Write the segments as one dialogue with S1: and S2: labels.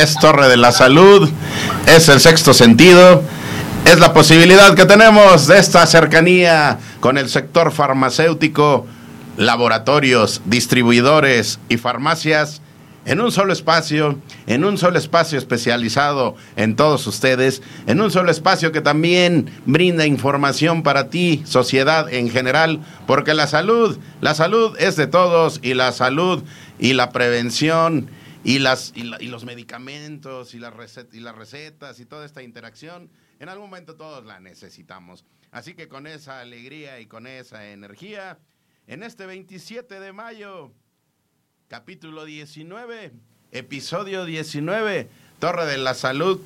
S1: Es Torre de la Salud, es el sexto sentido, es la posibilidad que tenemos de esta cercanía con el sector farmacéutico, laboratorios, distribuidores y farmacias en un solo espacio, en un solo espacio especializado en todos ustedes, en un solo espacio que también brinda información para ti, sociedad en general, porque la salud, la salud es de todos y la salud y la prevención y, las, y, los medicamentos y, las y las recetas y toda esta interacción, en algún momento todos la necesitamos. Así que con esa alegría y con esa energía, en este 27 de mayo, capítulo 19, episodio 19, Torre de la Salud,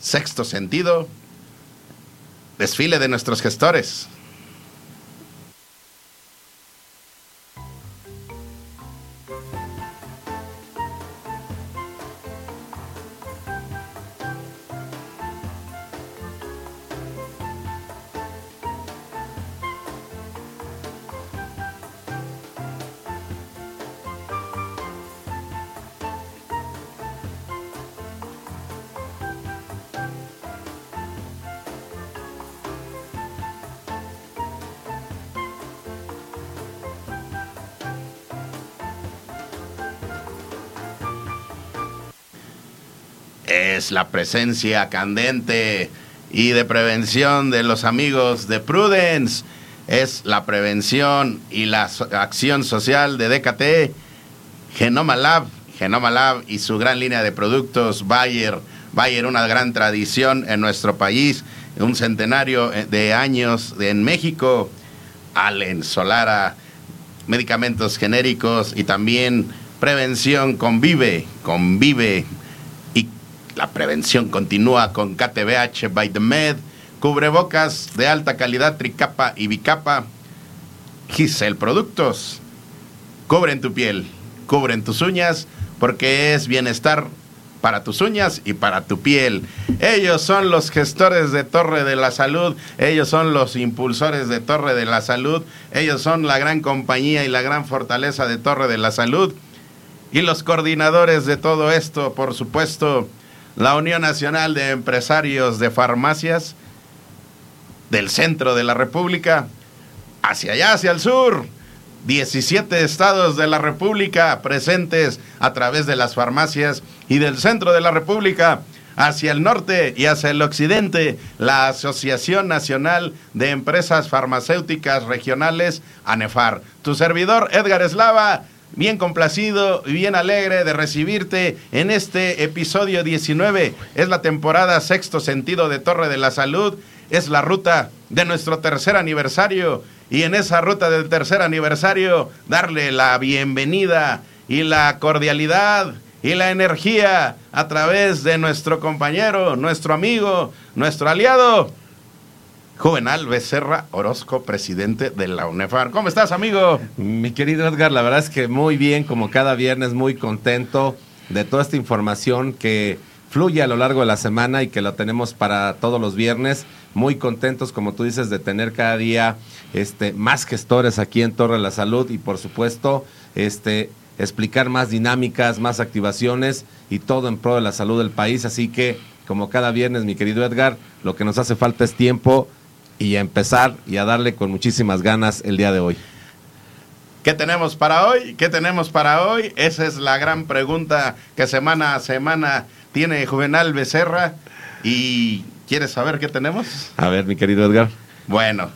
S1: sexto sentido, desfile de nuestros gestores. Es la presencia candente y de prevención de los amigos de Prudence, es la prevención y la acción social de DKT, Genoma Lab, Genoma Lab y su gran línea de productos Bayer, Bayer una gran tradición en nuestro país, un centenario eh, de años en México, Allen Solara, medicamentos genéricos y también prevención convive, convive la prevención continúa con KTBH by the Med, cubrebocas de alta calidad, tricapa y bicapa. Gisel Productos. Cubren tu piel, cubren tus uñas, porque es bienestar para tus uñas y para tu piel. Ellos son los gestores de Torre de la Salud, ellos son los impulsores de Torre de la Salud, ellos son la gran compañía y la gran fortaleza de Torre de la Salud. Y los coordinadores de todo esto, por supuesto, la Unión Nacional de Empresarios de Farmacias del centro de la República, hacia allá, hacia el sur. 17 estados de la República presentes a través de las farmacias y del centro de la República hacia el norte y hacia el occidente, la Asociación Nacional de Empresas Farmacéuticas Regionales, ANEFAR. Tu servidor, Edgar Eslava, bien complacido y bien alegre de recibirte en este episodio 19. Es la temporada sexto sentido de Torre de la Salud. Es la ruta de nuestro tercer aniversario. Y en esa ruta del tercer aniversario, darle la bienvenida y la cordialidad y la energía a través de nuestro compañero, nuestro amigo, nuestro aliado, Juvenal Becerra Orozco, presidente de la UNEFAR. ¿Cómo estás, amigo?
S2: Mi querido Edgar, la verdad es que muy bien, como cada viernes, muy contento de toda esta información que fluye a lo largo de la semana y que la tenemos para todos los viernes. Muy contentos, como tú dices, de tener cada día este, más gestores aquí en Torre de la Salud y, por supuesto, este, explicar más dinámicas, más activaciones y todo en pro de la salud del país. Así que, como cada viernes, mi querido Edgar, lo que nos hace falta es tiempo y a empezar y a darle con muchísimas ganas el día de hoy.
S1: ¿Qué tenemos para hoy? ¿Qué tenemos para hoy? Esa es la gran pregunta que semana a semana tiene Juvenal Becerra. ¿Y quieres saber qué tenemos?
S2: A ver, mi querido Edgar.
S1: Bueno,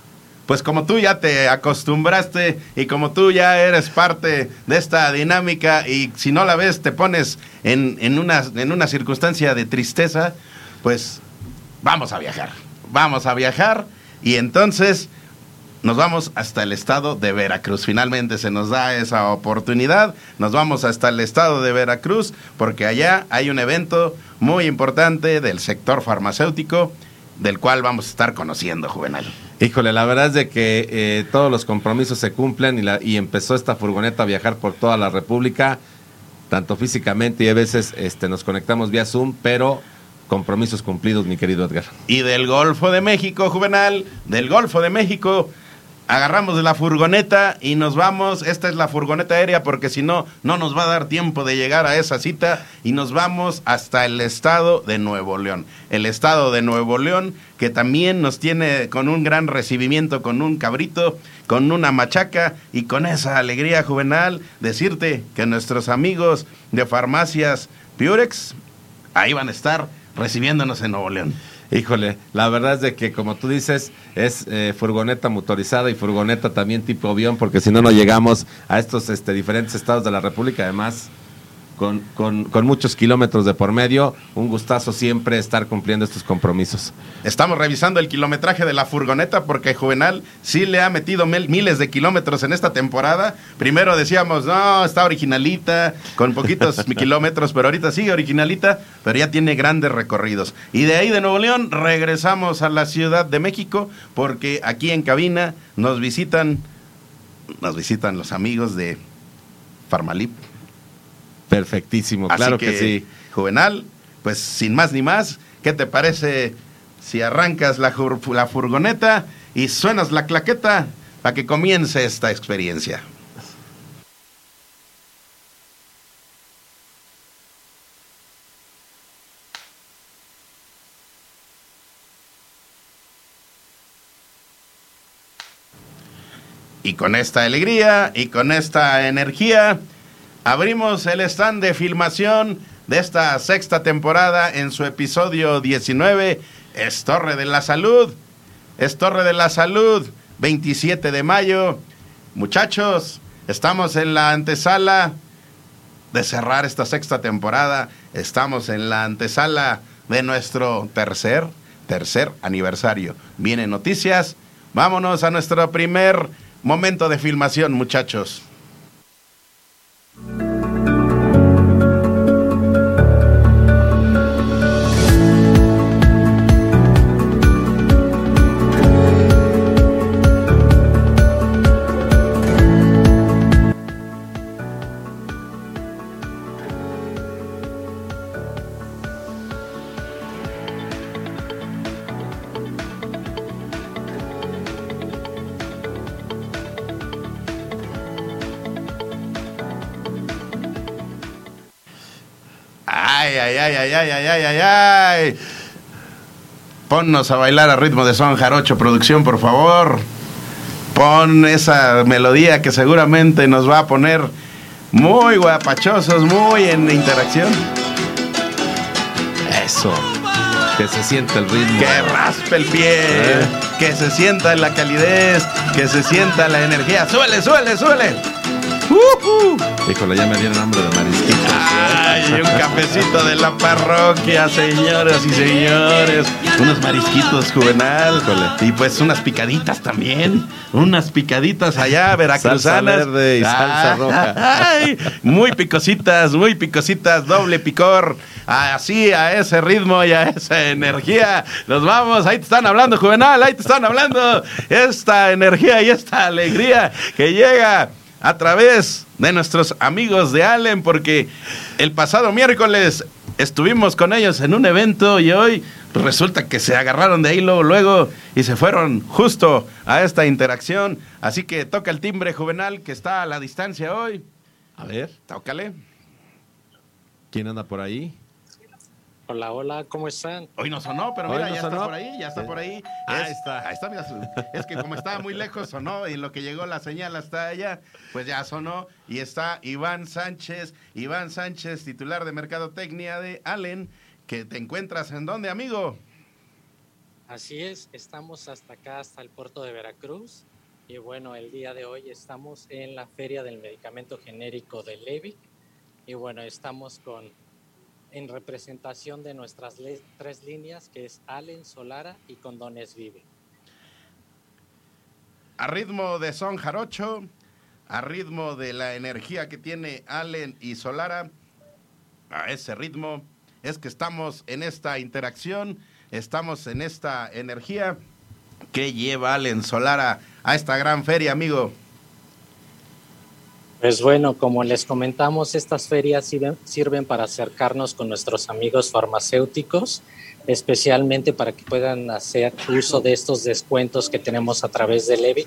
S1: pues como tú ya te acostumbraste y como tú ya eres parte de esta dinámica y si no la ves te pones en, en, una, en una circunstancia de tristeza, pues vamos a viajar. Vamos a viajar y entonces nos vamos hasta el estado de Veracruz. Finalmente se nos da esa oportunidad. Nos vamos hasta el estado de Veracruz porque allá hay un evento muy importante del sector farmacéutico del cual vamos a estar conociendo, Juvenal.
S2: Híjole, la verdad es de que eh, todos los compromisos se cumplen y, la, y empezó esta furgoneta a viajar por toda la República, tanto físicamente y a veces este, nos conectamos vía Zoom, pero compromisos cumplidos, mi querido Edgar.
S1: Y del Golfo de México, Juvenal, del Golfo de México, agarramos de la furgoneta y nos vamos. Esta es la furgoneta aérea porque si no, no nos va a dar tiempo de llegar a esa cita y nos vamos hasta el estado de Nuevo León. El estado de Nuevo León que también nos tiene con un gran recibimiento, con un cabrito, con una machaca y con esa alegría juvenal, decirte que nuestros amigos de farmacias Purex ahí van a estar recibiéndonos en Nuevo León.
S2: Híjole, la verdad es de que como tú dices, es eh, furgoneta motorizada y furgoneta también tipo avión, porque si no, no llegamos a estos este, diferentes estados de la República. Además, con, con, con, muchos kilómetros de por medio. Un gustazo siempre estar cumpliendo estos compromisos.
S1: Estamos revisando el kilometraje de la furgoneta porque Juvenal sí le ha metido mil, miles de kilómetros en esta temporada. Primero decíamos, no, está originalita, con poquitos kilómetros, pero ahorita sigue originalita, pero ya tiene grandes recorridos. Y de ahí de Nuevo León regresamos a la Ciudad de México porque aquí en cabina nos visitan, nos visitan los amigos de Farmalip.
S2: Perfectísimo, claro que, sí.
S1: Juvenal, pues sin más ni más, ¿qué te parece si arrancas la, la furgoneta y suenas la claqueta para que comience esta experiencia? Y con esta alegría y con esta energía, abrimos el stand de filmación de esta sexta temporada en su episodio 19, es Torre de la Salud. Es Torre de la Salud, 27 de mayo. Muchachos, estamos en la antesala de cerrar esta sexta temporada. Estamos en la antesala de nuestro tercer, tercer aniversario. Vienen noticias. Vámonos a nuestro primer momento de filmación, muchachos. Mm-hmm. Ay, ay, ay, ay, ay, ay, ay, ay. Ponnos a bailar a ritmo de son jarocho, producción, por favor. Pon esa melodía que seguramente nos va a poner muy guapachosos, muy en interacción.
S2: Eso. Que se sienta el ritmo.
S1: Que raspe el pie,
S2: Eh.
S1: que se sienta la calidez, que se sienta la energía. ¡Suele, suele, suele! ¡Ujú!
S2: Híjole, ya me dieron hambre de marisquitos.
S1: Ay, un cafecito de la parroquia, señoras y señores. Unos marisquitos juvenal. Y pues unas picaditas también. Unas picaditas allá, veracruzanas.
S2: Salsa verde y salsa roja.
S1: Ay, muy picositas, muy picositas, doble picor. Así, a ese ritmo y a esa energía. Nos vamos, ahí te están hablando, juvenal, ahí te están hablando. Esta energía y esta alegría que llega a través de nuestros amigos de Allen, porque el pasado miércoles estuvimos con ellos en un evento y hoy resulta que se agarraron de ahí luego, luego y se fueron justo a esta interacción. Así que toca el timbre juvenal que está a la distancia hoy.
S2: A ver,
S1: Tócale.
S2: ¿quién anda por ahí?
S3: Hola, hola, ¿cómo están?
S1: Hoy no sonó, pero mira,
S2: no
S1: ya
S2: sonó.
S1: está por ahí, ya está por ahí.
S2: Ahí
S1: Es-
S2: está.
S1: Ahí está, mira. Es que como estaba muy lejos sonó y lo que llegó la señal hasta allá, pues ya sonó. Y está Iván Sánchez, Iván Sánchez, titular de Mercadotecnia de Allen, que te encuentras en dónde, amigo?
S3: Así es, estamos hasta acá, hasta el puerto de Veracruz. Y bueno, el día de hoy estamos en la Feria del Medicamento Genérico de Levic. Y bueno, estamos con en representación de nuestras tres líneas, que es Allen, Solara y Condones Vive.
S1: A ritmo de son jarocho, a ritmo de la energía que tiene Allen y Solara, a ese ritmo es que estamos en esta interacción, estamos en esta energía que lleva Allen Solara a esta gran feria, amigo.
S3: Pues bueno, como les comentamos, estas ferias sirven, para acercarnos con nuestros amigos farmacéuticos, especialmente para que puedan hacer uso de estos descuentos que tenemos a través de Levi.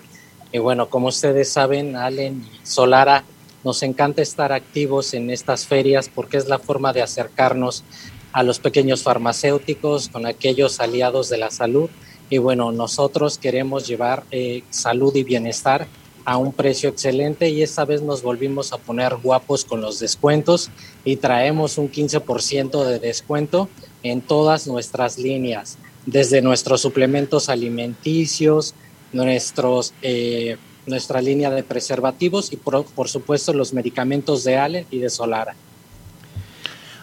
S3: Y bueno, como ustedes saben, Allen Solara, nos encanta estar activos en estas ferias porque es la forma de acercarnos a los pequeños farmacéuticos, con aquellos aliados de la salud. Y bueno, nosotros queremos llevar eh, salud y bienestar a un precio excelente y esta vez nos volvimos a poner guapos con los descuentos y traemos un 15% de descuento en todas nuestras líneas, desde nuestros suplementos alimenticios, nuestros, eh, nuestra línea de preservativos y por, supuesto los medicamentos de Ale y de Solara.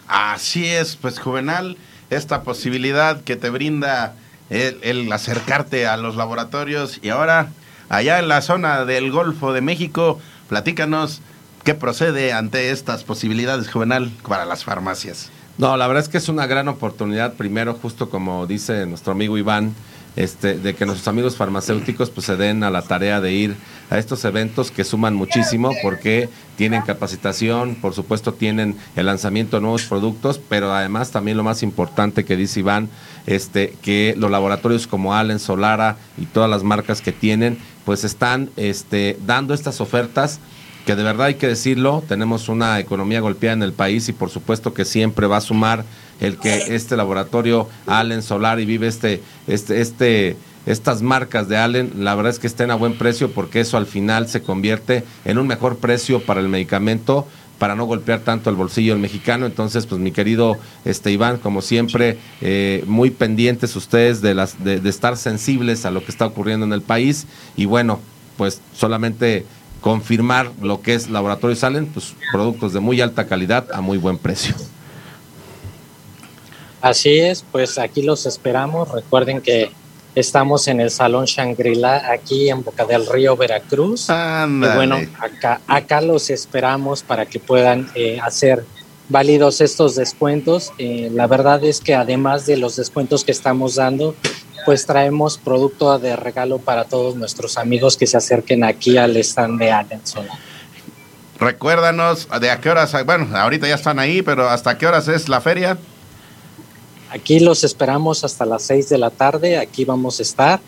S1: Así es, pues Juvenal, esta posibilidad que te brinda el acercarte a los laboratorios y ahora allá en la zona del Golfo de México. Platícanos qué procede ante estas posibilidades, Juvenal, para las farmacias.
S2: No, la verdad es que es una gran oportunidad, primero, justo como dice nuestro amigo Iván, este, de que nuestros amigos farmacéuticos pues, se den a la tarea de ir a estos eventos que suman muchísimo porque tienen capacitación, por supuesto tienen el lanzamiento de nuevos productos, pero además también lo más importante que dice Iván, este, que los laboratorios como Allen, Solara y todas las marcas que tienen, pues están este, dando estas ofertas que de verdad hay que decirlo, tenemos una economía golpeada en el país y por supuesto que siempre va a sumar el que este laboratorio Allen Solar y vive este, este, este, estas marcas de Allen, la verdad es que estén a buen precio porque eso al final se convierte en un mejor precio para el medicamento para no golpear tanto el bolsillo del mexicano. Entonces, pues mi querido este Iván, como siempre, eh, muy pendientes ustedes de, las, de, de estar sensibles a lo que está ocurriendo en el país. Y bueno, pues solamente confirmar lo que es Laboratorio Salen, pues productos de muy alta calidad a muy buen precio.
S3: Así es, pues aquí los esperamos. Recuerden que estamos en el Salón Shangri-La, aquí en Boca del Río, Veracruz. Y bueno, acá, acá los esperamos para que puedan eh, hacer válidos estos descuentos. Eh, la verdad es que además de los descuentos que estamos dando, pues traemos producto de regalo para todos nuestros amigos que se acerquen aquí al stand de Allenson.
S1: Recuérdanos de a qué horas, bueno, ahorita ya están ahí, pero ¿hasta qué horas es la feria?
S3: Aquí los esperamos hasta las 6 de la tarde, aquí vamos a estar.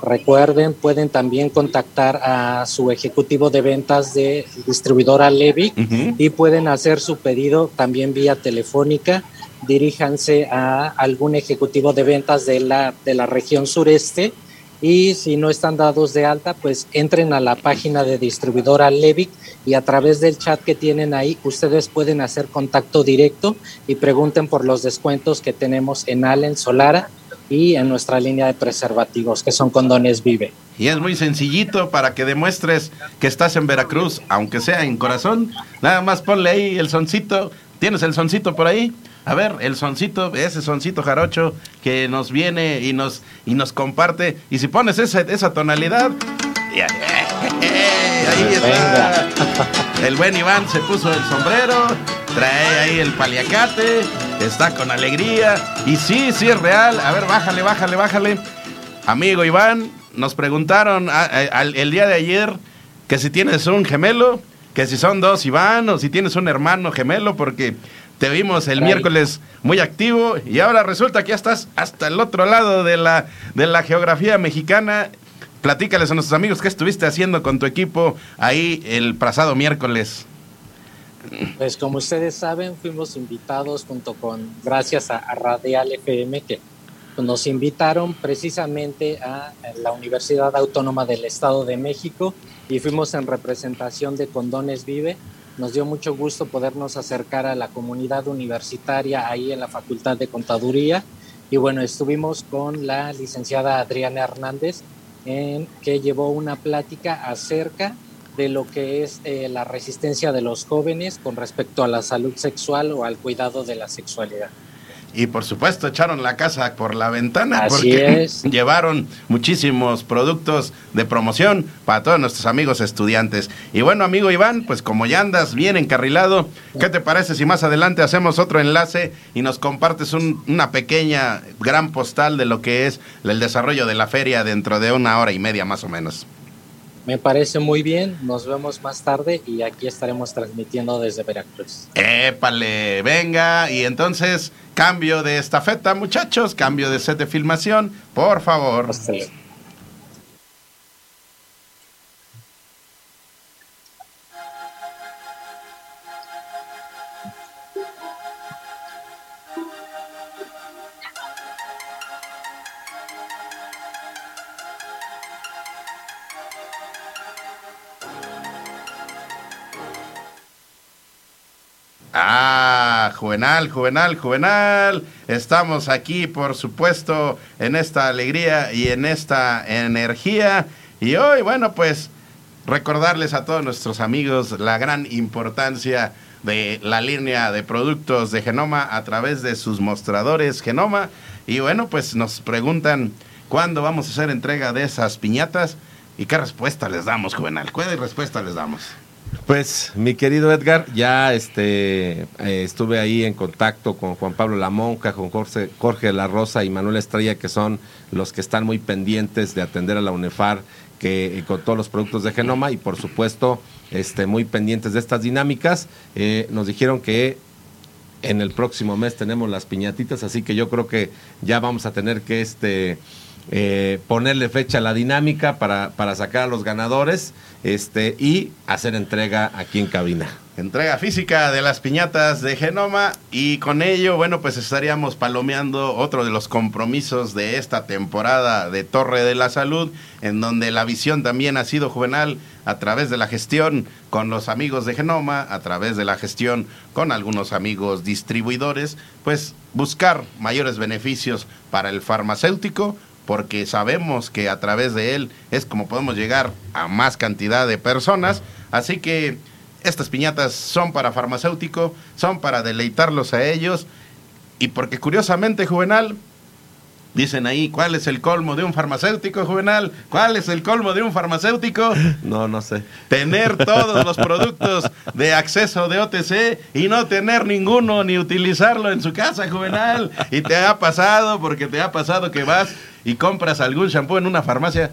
S3: Recuerden, pueden también contactar a su ejecutivo de ventas de distribuidora Levic y pueden hacer su pedido también vía telefónica diríjanse a algún ejecutivo de ventas de la, de la región sureste y si no están dados de alta, pues entren a la página de distribuidora Levic y a través del chat que tienen ahí, ustedes pueden hacer contacto directo y pregunten por los descuentos que tenemos en Allen Solara y en nuestra línea de preservativos, que son condones Vive.
S1: Y es muy sencillito para que demuestres que estás en Veracruz, aunque sea en corazón. Nada más ponle ahí el soncito. ¿Tienes el soncito por ahí? A ver, el soncito, ese soncito jarocho que nos viene y nos, y nos comparte. Y si pones esa, esa tonalidad, ahí está. El buen Iván se puso el sombrero, trae ahí el paliacate, está con alegría. Y sí, sí es real. A ver, bájale, bájale, bájale. Amigo Iván, nos preguntaron el día de ayer que si tienes un gemelo, que si son dos Iván o si tienes un hermano gemelo, porque te vimos el miércoles muy activo y ahora resulta que ya estás hasta el otro lado de la, de la geografía mexicana. Platícales a nuestros amigos qué estuviste haciendo con tu equipo ahí el pasado miércoles.
S3: Pues como ustedes saben, fuimos invitados junto con, gracias a, Radial FM, que nos invitaron precisamente a la Universidad Autónoma del Estado de México y fuimos en representación de Condones Vive nos dio mucho gusto podernos acercar a la comunidad universitaria ahí en la Facultad de Contaduría Y bueno, estuvimos con la licenciada Adriana Hernández, en, que llevó una plática acerca de lo que es eh, la resistencia de los jóvenes con respecto a la salud sexual o al cuidado de la sexualidad.
S1: Y por supuesto echaron la casa por la ventana
S3: Así
S1: porque
S3: es.
S1: llevaron muchísimos productos de promoción para todos nuestros amigos estudiantes. Y bueno, amigo Iván, pues como ya andas bien encarrilado, ¿qué te parece si más adelante hacemos otro enlace y nos compartes un- una pequeña gran postal de lo que es el desarrollo de la feria dentro de una hora y media más o menos?
S3: Me parece muy bien, nos vemos más tarde y aquí estaremos transmitiendo desde Veracruz.
S1: Épale, venga, y entonces cambio de estafeta, muchachos, cambio de set de filmación, por favor.
S3: Hasta
S1: Juvenal, Juvenal, Juvenal. Estamos aquí, por supuesto, en esta alegría y en esta energía. Y hoy, bueno, pues recordarles a todos nuestros amigos la gran importancia de la línea de productos de Genoma a través de sus mostradores Genoma. Y bueno, pues nos preguntan cuándo vamos a hacer entrega de esas piñatas y qué respuesta les damos, Juvenal. ¿Cuál respuesta les damos?
S2: Pues, mi querido Edgar, ya este, eh, estuve ahí en contacto con Juan Pablo Lamonca, con Jorge, Jorge La Rosa y Manuel Estrella, que son los que están muy pendientes de atender a la UNEFAR que, eh, con todos los productos de Genoma y, por supuesto, este, muy pendientes de estas dinámicas. Eh, nos dijeron que en el próximo mes tenemos las piñatitas, así que yo creo que ya vamos a tener que este eh, ponerle fecha a la dinámica para, para sacar a los ganadores este y hacer entrega aquí en cabina.
S1: Entrega física de las piñatas de Genoma y con ello, bueno, pues estaríamos palomeando otro de los compromisos de esta temporada de Torre de la Salud, en donde la visión también ha sido juvenal a través de la gestión con los amigos de Genoma, a través de la gestión con algunos amigos distribuidores, pues buscar mayores beneficios para el farmacéutico, porque sabemos que a través de él es como podemos llegar a más cantidad de personas, así que estas piñatas son para farmacéutico, son para deleitarlos a ellos. Y porque curiosamente, Juvenal, dicen ahí, ¿cuál es el colmo de un farmacéutico, Juvenal? ¿Cuál es el colmo de un farmacéutico?
S2: No, no sé.
S1: Tener todos los productos de acceso de OTC y no tener ninguno ni utilizarlo en su casa, Juvenal. Y te ha pasado, porque te ha pasado que vas y compras algún shampoo en una farmacia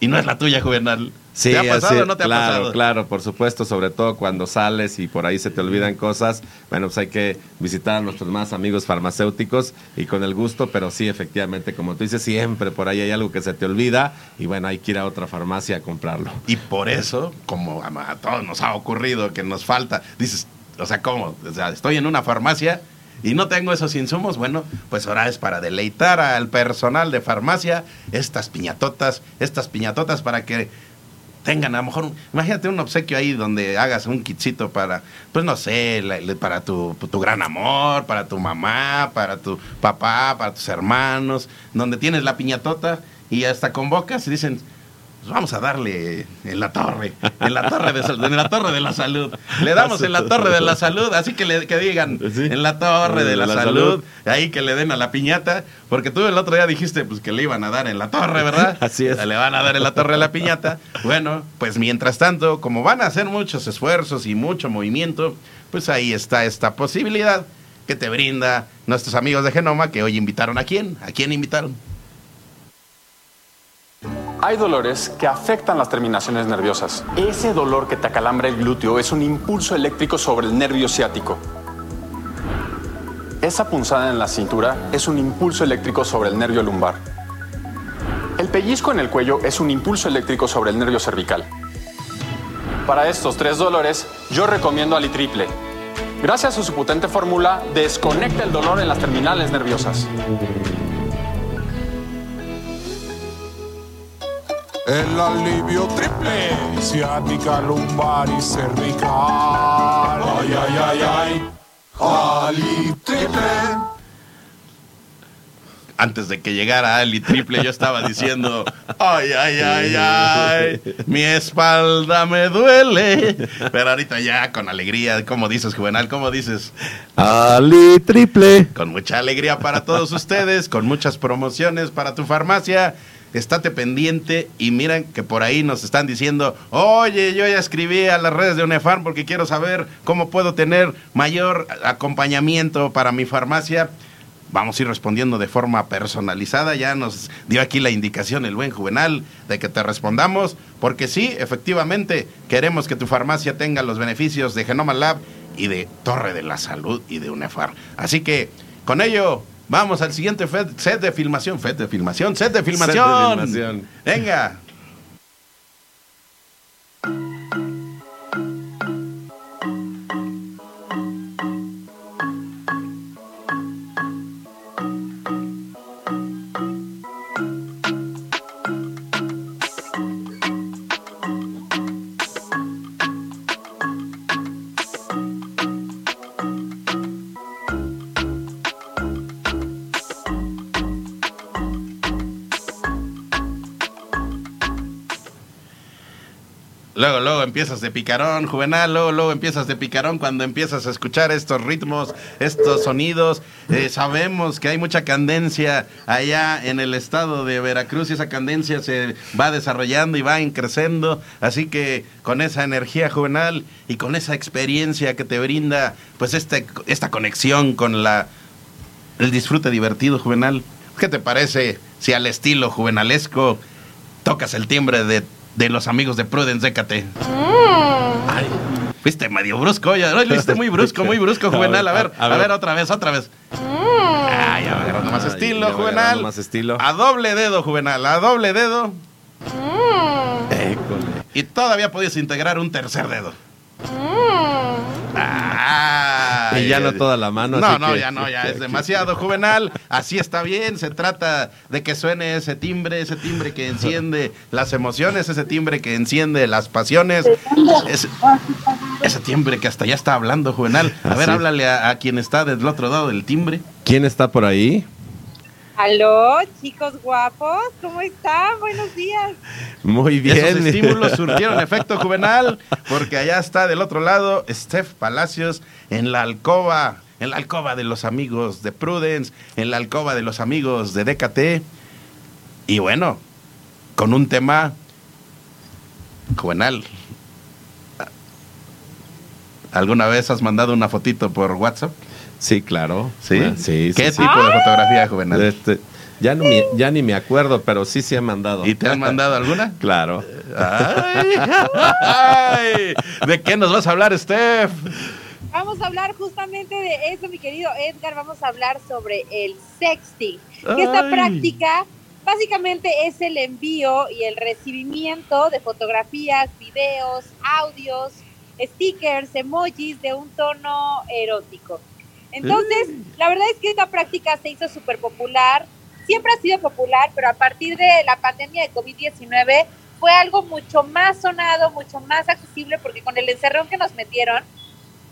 S1: y no es la tuya, Juvenal. ¿Te ha pasado o no te ha
S2: claro,
S1: pasado?
S2: Claro, por supuesto, sobre todo cuando sales y por ahí se te olvidan cosas. Bueno, pues hay que visitar a nuestros más amigos farmacéuticos y con el gusto, pero sí, efectivamente, como tú dices, siempre por ahí hay algo que se te olvida y bueno, hay que ir a otra farmacia a comprarlo.
S1: Y por eso, como a todos nos ha ocurrido que nos falta, dices, o sea, ¿cómo? O sea, estoy en una farmacia y no tengo esos insumos. Bueno, pues ahora es para deleitar al personal de farmacia estas piñatotas, estas piñatotas para que tengan a lo mejor, imagínate un obsequio ahí donde hagas un kitcito para, pues no sé, para tu, tu gran amor, para tu mamá, para tu papá, para tus hermanos, donde tienes la piñatota y hasta convocas y dicen, pues vamos a darle en la torre, en la torre de, en la torre de la salud. Le damos en la torre de la salud, así que le que digan
S2: Sí.
S1: en la torre de la,
S2: La
S1: salud,
S2: salud.
S1: ahí que le den a la piñata, porque tú el otro día dijiste pues que le iban a dar en la torre, ¿verdad?
S2: Así es.
S1: Le van a dar en la torre a la piñata. Bueno, pues mientras tanto, como van a hacer muchos esfuerzos y mucho movimiento, pues ahí está esta posibilidad que te brinda nuestros amigos de Genoma que hoy invitaron a quién? ¿A quién invitaron?
S4: Hay dolores que afectan las terminaciones nerviosas. Ese dolor que te acalambra el glúteo es un impulso eléctrico sobre el nervio ciático. Esa punzada en la cintura es un impulso eléctrico sobre el nervio lumbar. El pellizco en el cuello es un impulso eléctrico sobre el nervio cervical. Para estos tres dolores, yo recomiendo Alitriple. Gracias a su potente fórmula, desconecta el dolor en las terminales nerviosas.
S5: El alivio triple, ciática, lumbar y cervical. Ay, ay, ay, ay. Ali triple.
S1: antes de que llegara Ali Triple, yo estaba diciendo, ay, ay, ay, ay, mi espalda me duele. Pero ahorita ya con alegría, ¿cómo dices, Juvenal? ¿Cómo dices?
S2: Ali Triple.
S1: Con mucha alegría para todos ustedes, con muchas promociones para tu farmacia. Estate pendiente y miren que por ahí nos están diciendo, oye, yo ya escribí a las redes de UNEFARM porque quiero saber cómo puedo tener mayor acompañamiento para mi farmacia vamos a ir respondiendo de forma personalizada. Ya nos dio aquí la indicación el buen Juvenal de que te respondamos, porque sí, efectivamente, queremos que tu farmacia tenga los beneficios de Genoma Lab y de Torre de la Salud y de UNEFAR. Así que con ello vamos al siguiente set de filmación, set de filmación, set de filmación. Set de filmación. Venga. Luego, empiezas de picarón, Juvenal, luego, luego empiezas de picarón cuando empiezas a escuchar estos ritmos, estos sonidos. Eh, sabemos que hay mucha candencia allá en el estado de Veracruz y esa candencia se va desarrollando y va creciendo. Así que con esa energía juvenal y con esa experiencia que te brinda, pues este, esta conexión con la, el disfrute divertido juvenal, ¿qué te parece si al estilo juvenalesco tocas el timbre de de los amigos de Prudence Décate. Mm. Ay, fuiste medio brusco, ya. lo hiciste muy brusco, muy brusco, Juvenal. A ver, a ver, otra vez, otra vez. Mm. Ay, agarrando más estilo, Juvenal.
S2: Más estilo.
S1: A doble dedo, Juvenal, a doble dedo. Mm. Y todavía podías integrar un tercer dedo.
S2: Ah, y ya no toda la mano.
S1: No, no, ya no, ya es demasiado juvenal. Así está bien. Se trata de que suene ese timbre, ese timbre que enciende las emociones, ese timbre que enciende las pasiones. Ese, timbre que hasta ya está hablando, juvenal. A ver, háblale a, a quien está del otro lado del timbre.
S2: ¿Quién está por ahí?
S6: Aló, chicos guapos, ¿cómo están? Buenos días.
S2: Muy bien.
S1: Esos estímulos surtieron efecto juvenal, porque allá está del otro lado Steph Palacios en la alcoba, en la alcoba de los amigos de Prudence, en la alcoba de los amigos de DKT. Y bueno, con un tema juvenal. ¿Alguna vez has mandado una fotito por WhatsApp?
S2: Sí, claro.
S1: ¿Sí? sí ¿Qué tipo de fotografía juvenil?
S2: Este, ya, no ya ni me acuerdo, pero sí se ha mandado.
S1: ¿Y te han mandado alguna?
S2: claro.
S1: Ay, ¿De qué nos vas a hablar, Steph?
S6: Vamos a hablar justamente de eso, mi querido Edgar. Vamos a hablar sobre el sexting. Que esta práctica básicamente es el envío y el recibimiento de fotografías, videos, audios, stickers, emojis de un tono erótico. Entonces, la verdad es que esta práctica se hizo súper popular, siempre ha sido popular, pero a partir de la pandemia de COVID-19 fue algo mucho más sonado, mucho más accesible, porque con el encerrón que nos metieron,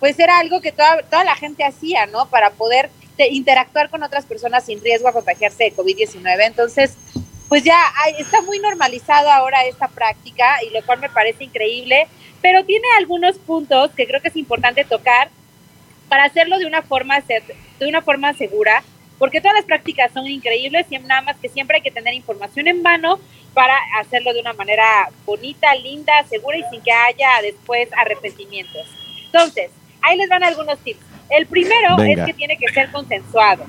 S6: pues era algo que toda, toda la gente hacía, ¿no? Para poder interactuar con otras personas sin riesgo a contagiarse de COVID-19. Entonces, pues ya está muy normalizado ahora esta práctica y lo cual me parece increíble, pero tiene algunos puntos que creo que es importante tocar para hacerlo de una forma, de una forma segura, porque todas las prácticas son increíbles, y nada más que siempre hay que tener información en mano para hacerlo de una manera bonita, linda, segura y sin que haya después arrepentimientos. Entonces, ahí les van algunos tips. El primero es que tiene que ser consensuado.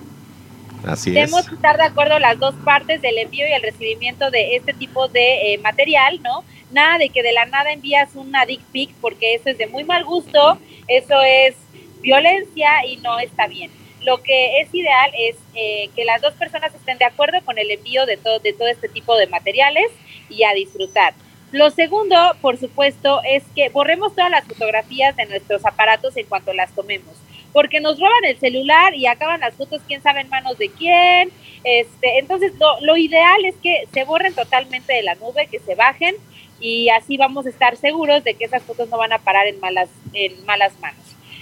S2: Así
S6: Debemos estar de acuerdo las dos partes del envío y el recibimiento de este tipo de eh, material, ¿no? Nada de que de la nada envías una dick pic porque eso es de muy mal gusto, eso es violencia y no está bien. Lo que es ideal es eh, que las dos personas estén de acuerdo con el envío de todo, de todo este tipo de materiales y a disfrutar. Lo segundo, por supuesto, es que borremos todas las fotografías de nuestros aparatos en cuanto las tomemos, porque nos roban el celular y acaban las fotos, quién sabe en manos de quién. Este, entonces, lo, lo ideal es que se borren totalmente de la nube, que se bajen y así vamos a estar seguros de que esas fotos no van a parar en malas, en malas manos.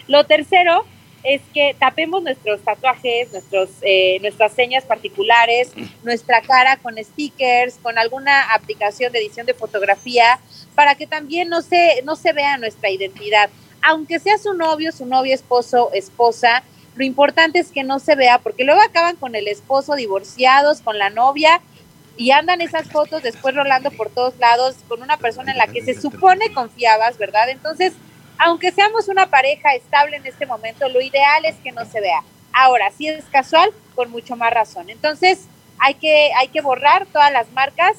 S6: Lo tercero es que tapemos nuestros tatuajes, nuestros, eh, nuestras señas particulares, nuestra cara con stickers, con alguna aplicación de edición de fotografía, para que también no se, no se vea nuestra identidad. Aunque sea su novio, su novio, esposo, esposa, lo importante es que no se vea, porque luego acaban con el esposo divorciados, con la novia, y andan esas fotos después rolando por todos lados con una persona en la que se supone confiabas, ¿verdad? Entonces, aunque seamos una pareja estable en este momento, lo ideal es que no se vea. Ahora, si es casual, con mucho más razón. Entonces, hay que, hay que borrar todas las marcas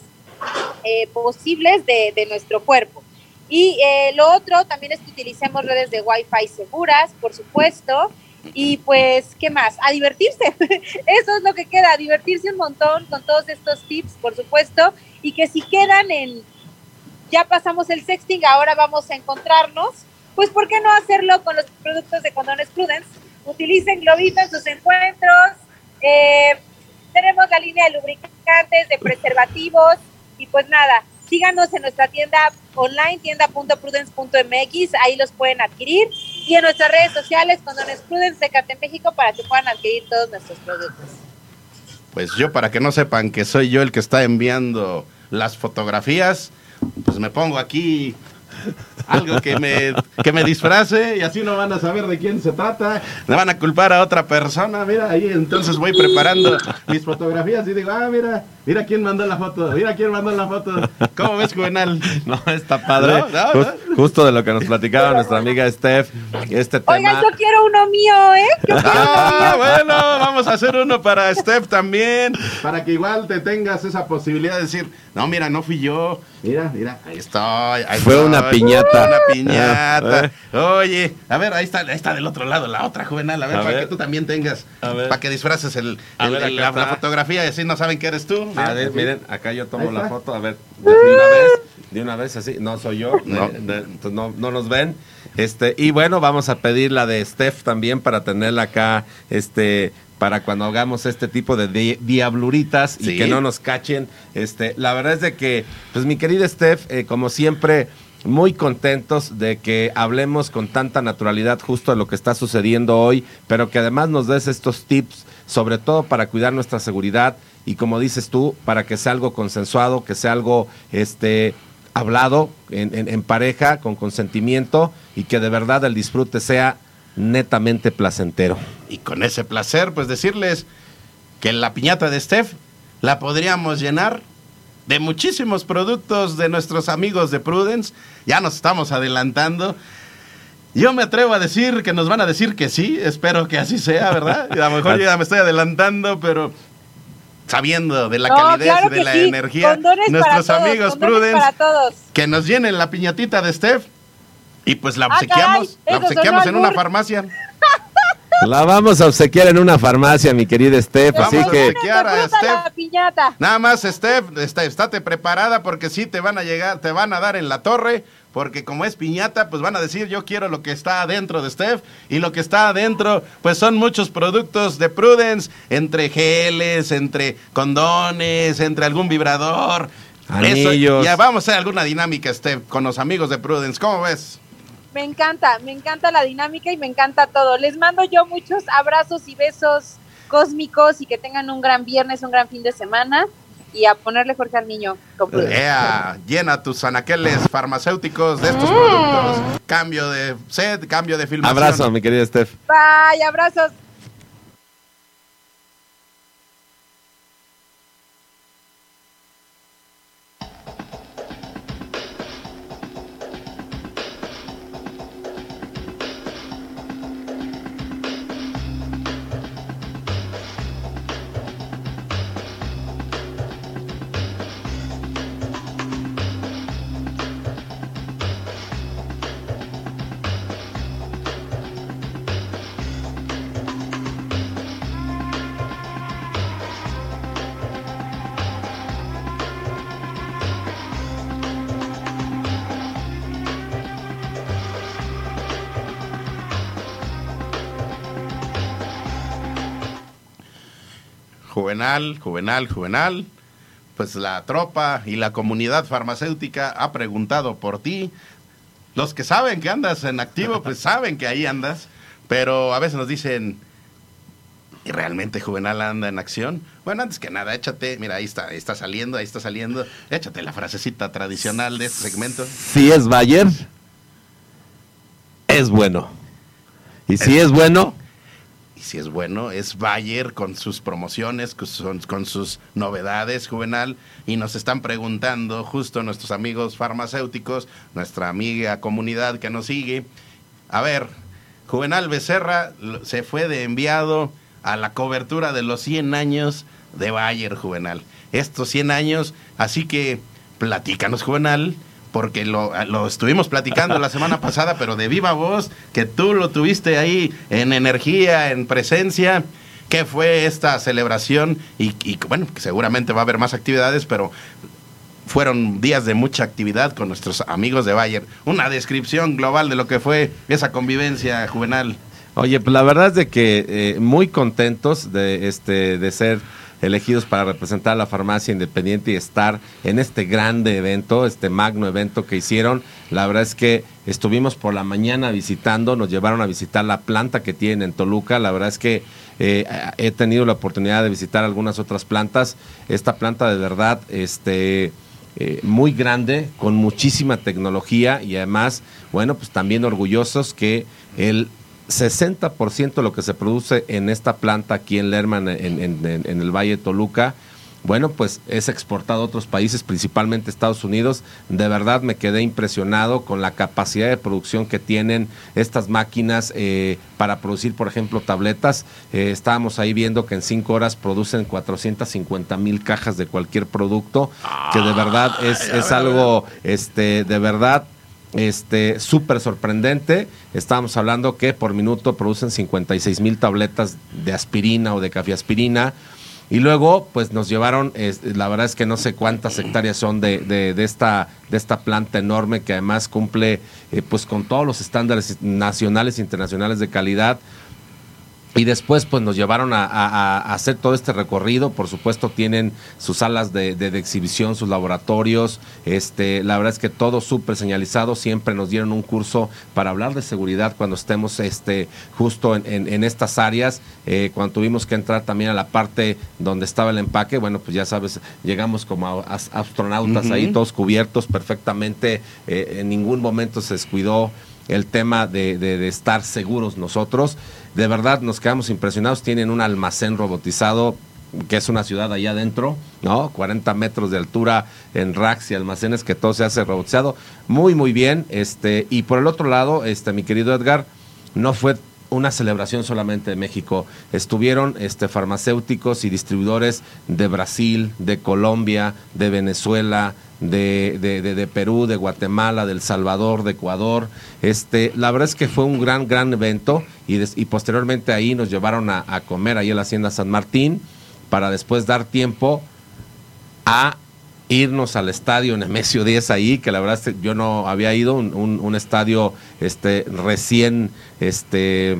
S6: eh, posibles de, de, nuestro cuerpo. Y eh, lo otro también es que utilicemos redes de Wi-Fi seguras, por supuesto. Y pues, ¿qué más? A divertirse. Eso es lo que queda, divertirse un montón con todos estos tips, por supuesto. Y que si quedan en, ya pasamos el sexting, ahora vamos a encontrarnos pues ¿por qué no hacerlo con los productos de Condones Prudence? Utilicen Globito en sus encuentros. Eh, tenemos la línea de lubricantes, de preservativos y pues nada, síganos en nuestra tienda online, tienda.prudence.mx, ahí los pueden adquirir. Y en nuestras redes sociales, Condones Prudence de México, para que puedan adquirir todos nuestros productos.
S1: Pues yo, para que no sepan que soy yo el que está enviando las fotografías, pues me pongo aquí algo que me, que me disfrace y así no van a saber de quién se trata. Me van a culpar a otra persona. Mira, ahí entonces voy preparando mis fotografías y digo, ah, mira, mira quién mandó la foto, mira quién mandó la foto. ¿Cómo ves, Juvenal?
S2: No, está padre. No, no, Just, justo de lo que nos platicaba nuestra amiga Steph. Este tema.
S6: Oigan, yo quiero uno mío, ¿eh? Yo
S1: ah, uno mío. bueno, vamos a hacer uno para Steph también. Para que igual te tengas esa posibilidad de decir, no, mira, no fui yo. Mira, mira, ahí estoy. Ahí
S2: Fue
S1: estoy.
S2: una piñata.
S1: Una piñata. Oye, a ver, ahí está, ahí está del otro lado, la otra juvenal. A ver,
S2: A
S1: para
S2: ver.
S1: que tú también tengas. Para que disfraces el,
S2: A
S1: el-
S2: ver,
S1: el-
S2: acá
S1: la, fotografía y así no saben que eres tú.
S2: A ver, miren, acá yo tomo la foto, a ver, de una vez, de una vez así, no soy yo,
S1: No.
S2: de- no, no nos ven. Este, y bueno, vamos a pedir la de Steph también para tenerla acá, este, para cuando hagamos este tipo de di- diabluritas y que no nos cachen. Este, la verdad es de que, pues mi querida Steph, eh, como siempre, muy contentos de que hablemos con tanta naturalidad justo de lo que está sucediendo hoy, pero que además nos des estos tips, sobre todo para cuidar nuestra seguridad y como dices tú, para que sea algo consensuado, que sea algo este hablado en, en- en pareja, con consentimiento y que de verdad el disfrute sea netamente placentero.
S1: Y con ese placer, pues decirles que la piñata de Steph la podríamos llenar de muchísimos productos de nuestros amigos de Prudence. Ya nos estamos adelantando. Yo me atrevo a decir que nos van a decir que sí, espero que así sea, ¿verdad? A lo mejor ya me estoy adelantando, pero sabiendo de la
S6: No,
S1: calidez
S6: claro
S1: y de la
S6: sí.
S1: energía,
S6: Condones
S1: nuestros
S6: todos,
S1: amigos Prudence,
S6: para todos.
S1: que nos llenen la piñatita de Steph y pues la
S6: Ah, caray,
S1: obsequiamos, la obsequiamos en una farmacia.
S2: La vamos a obsequiar en una farmacia, mi querida Steph,
S1: Vamos
S2: así
S1: a
S2: que
S1: obsequiar a
S6: la
S1: Steph. Nada más, Steph, está, estate preparada porque sí te van a llegar, te van a dar en la torre, porque como es piñata, pues van a decir yo quiero lo que está adentro de Steph, y lo que está adentro, pues son muchos productos de Prudence, entre geles, entre condones, entre algún vibrador.
S2: Anillos.
S1: ya vamos a hacer alguna dinámica, Steph, con los amigos de Prudence. ¿Cómo ves?
S6: Me encanta, me encanta la dinámica y me encanta todo. Les mando yo muchos abrazos y besos cósmicos y que tengan un gran viernes, un gran fin de semana y a ponerle Jorge al niño.
S1: Ea, llena tus anaqueles farmacéuticos de estos productos. Cambio de set, cambio de filmación.
S2: abrazo, mi querida Steph.
S6: Bye, abrazos.
S1: Juvenal, juvenal, juvenal. Pues la tropa y la comunidad farmacéutica ha preguntado por ti. Los que saben que andas en activo, pues saben que ahí andas. pero a veces nos dicen, ¿y realmente Juvenal anda en acción? Bueno, antes que nada, échate, mira, ahí está, ahí está saliendo, ahí está saliendo, échate la frasecita tradicional de este segmento.
S2: Si es Bayer, es bueno. Y si es bueno,
S1: Y si es bueno, es Bayer con sus promociones, con, sus- con sus novedades, Juvenal. Y nos están preguntando justo nuestros amigos farmacéuticos, nuestra amiga comunidad que nos sigue. A ver, Juvenal Becerra se fue de enviado a la cobertura de los 100 años de Bayer, Juvenal. Estos 100 años, así que platícanos, Juvenal. Porque lo, lo estuvimos platicando la semana pasada, pero de viva voz, que tú lo tuviste ahí en energía, en presencia. ¿Qué fue esta celebración? Y, y, bueno, seguramente va a haber más actividades, pero fueron días de mucha actividad con nuestros amigos de Bayer. Una descripción global de lo que fue esa convivencia juvenal.
S2: Oye, pues la verdad es de que eh, muy contentos de este de ser elegidos para representar a la farmacia independiente y estar en este grande evento, este magno evento que hicieron. La verdad es que estuvimos por la mañana visitando, nos llevaron a visitar la planta que tienen en Toluca. La verdad es que eh, he tenido la oportunidad de visitar algunas otras plantas. Esta planta de verdad, este eh, muy grande, con muchísima tecnología y además, bueno, pues también orgullosos que el 60% de lo que se produce en esta planta aquí en Lerman, en, en- en- en el Valle de Toluca, bueno, pues es exportado a otros países, principalmente Estados Unidos. De verdad me quedé impresionado con la capacidad de producción que tienen estas máquinas eh, para producir, por ejemplo, tabletas. Eh, estábamos ahí viendo que en cinco horas producen 450 mil cajas de cualquier producto, que de verdad es, es algo, este, de verdad, este súper sorprendente. Estábamos hablando que por minuto producen 56 mil tabletas de aspirina o de cafeaspirina. Y luego, pues nos llevaron, la verdad es que no sé cuántas hectáreas son de, de- de esta, de esta planta enorme que además cumple eh, pues con todos los estándares nacionales e internacionales de calidad. Y después pues nos llevaron a, a- a hacer todo este recorrido. Por supuesto tienen sus salas de, de- de exhibición, sus laboratorios. Este, la verdad es que todo súper señalizado. Siempre nos dieron un curso para hablar de seguridad cuando estemos este, justo en, en- en estas áreas. Eh, cuando tuvimos que entrar también a la parte donde estaba el empaque, bueno pues ya sabes, llegamos como a- as- astronautas ahí, todos cubiertos perfectamente. Eh, en ningún momento se descuidó el tema de, de- estar seguros nosotros. De verdad nos quedamos impresionados. Tienen un almacén robotizado que es una ciudad allá adentro, ¿no? 40 metros de altura en racks y almacenes que todo se hace robotizado. Muy, muy bien. Este, y por el otro lado, este, mi querido Edgar, no fue una celebración solamente de México. Estuvieron este, farmacéuticos y distribuidores de Brasil, de Colombia, de Venezuela, de, de- de- de Perú, de Guatemala, de El Salvador, de Ecuador. Este, la verdad es que fue un gran, gran evento y posteriormente ahí nos llevaron a, a comer ahí en la Hacienda San Martín para después dar tiempo a irnos al estadio Nemesio 10 ahí, que la verdad es que yo no había ido, un, un- un estadio este, recién este,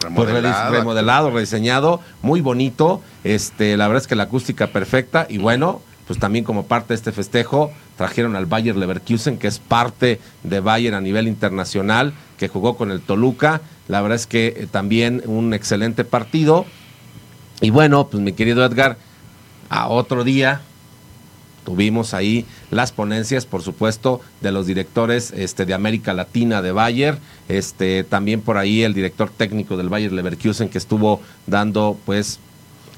S2: pues,
S1: Remodelado.
S2: redis- remodelado, rediseñado, muy bonito. Este, la verdad es que la acústica perfecta y bueno, pues también como parte de este festejo trajeron al Bayer Leverkusen, que es parte de Bayer a nivel internacional, que jugó con el Toluca. La verdad es que eh, también un excelente partido. Y bueno, pues mi querido Edgar, a otro día tuvimos ahí las ponencias, por supuesto, de los directores este, de América Latina de Bayer, este, también por ahí el director técnico del Bayer Leverkusen que estuvo dando pues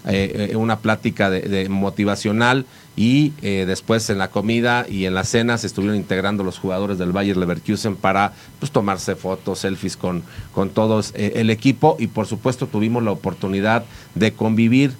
S2: eh, eh, una plática de, motivacional y eh, después en la comida y en la cena se estuvieron integrando los jugadores del Bayer Leverkusen para pues, tomarse fotos, selfies con, con todos el equipo y por supuesto tuvimos la oportunidad de convivir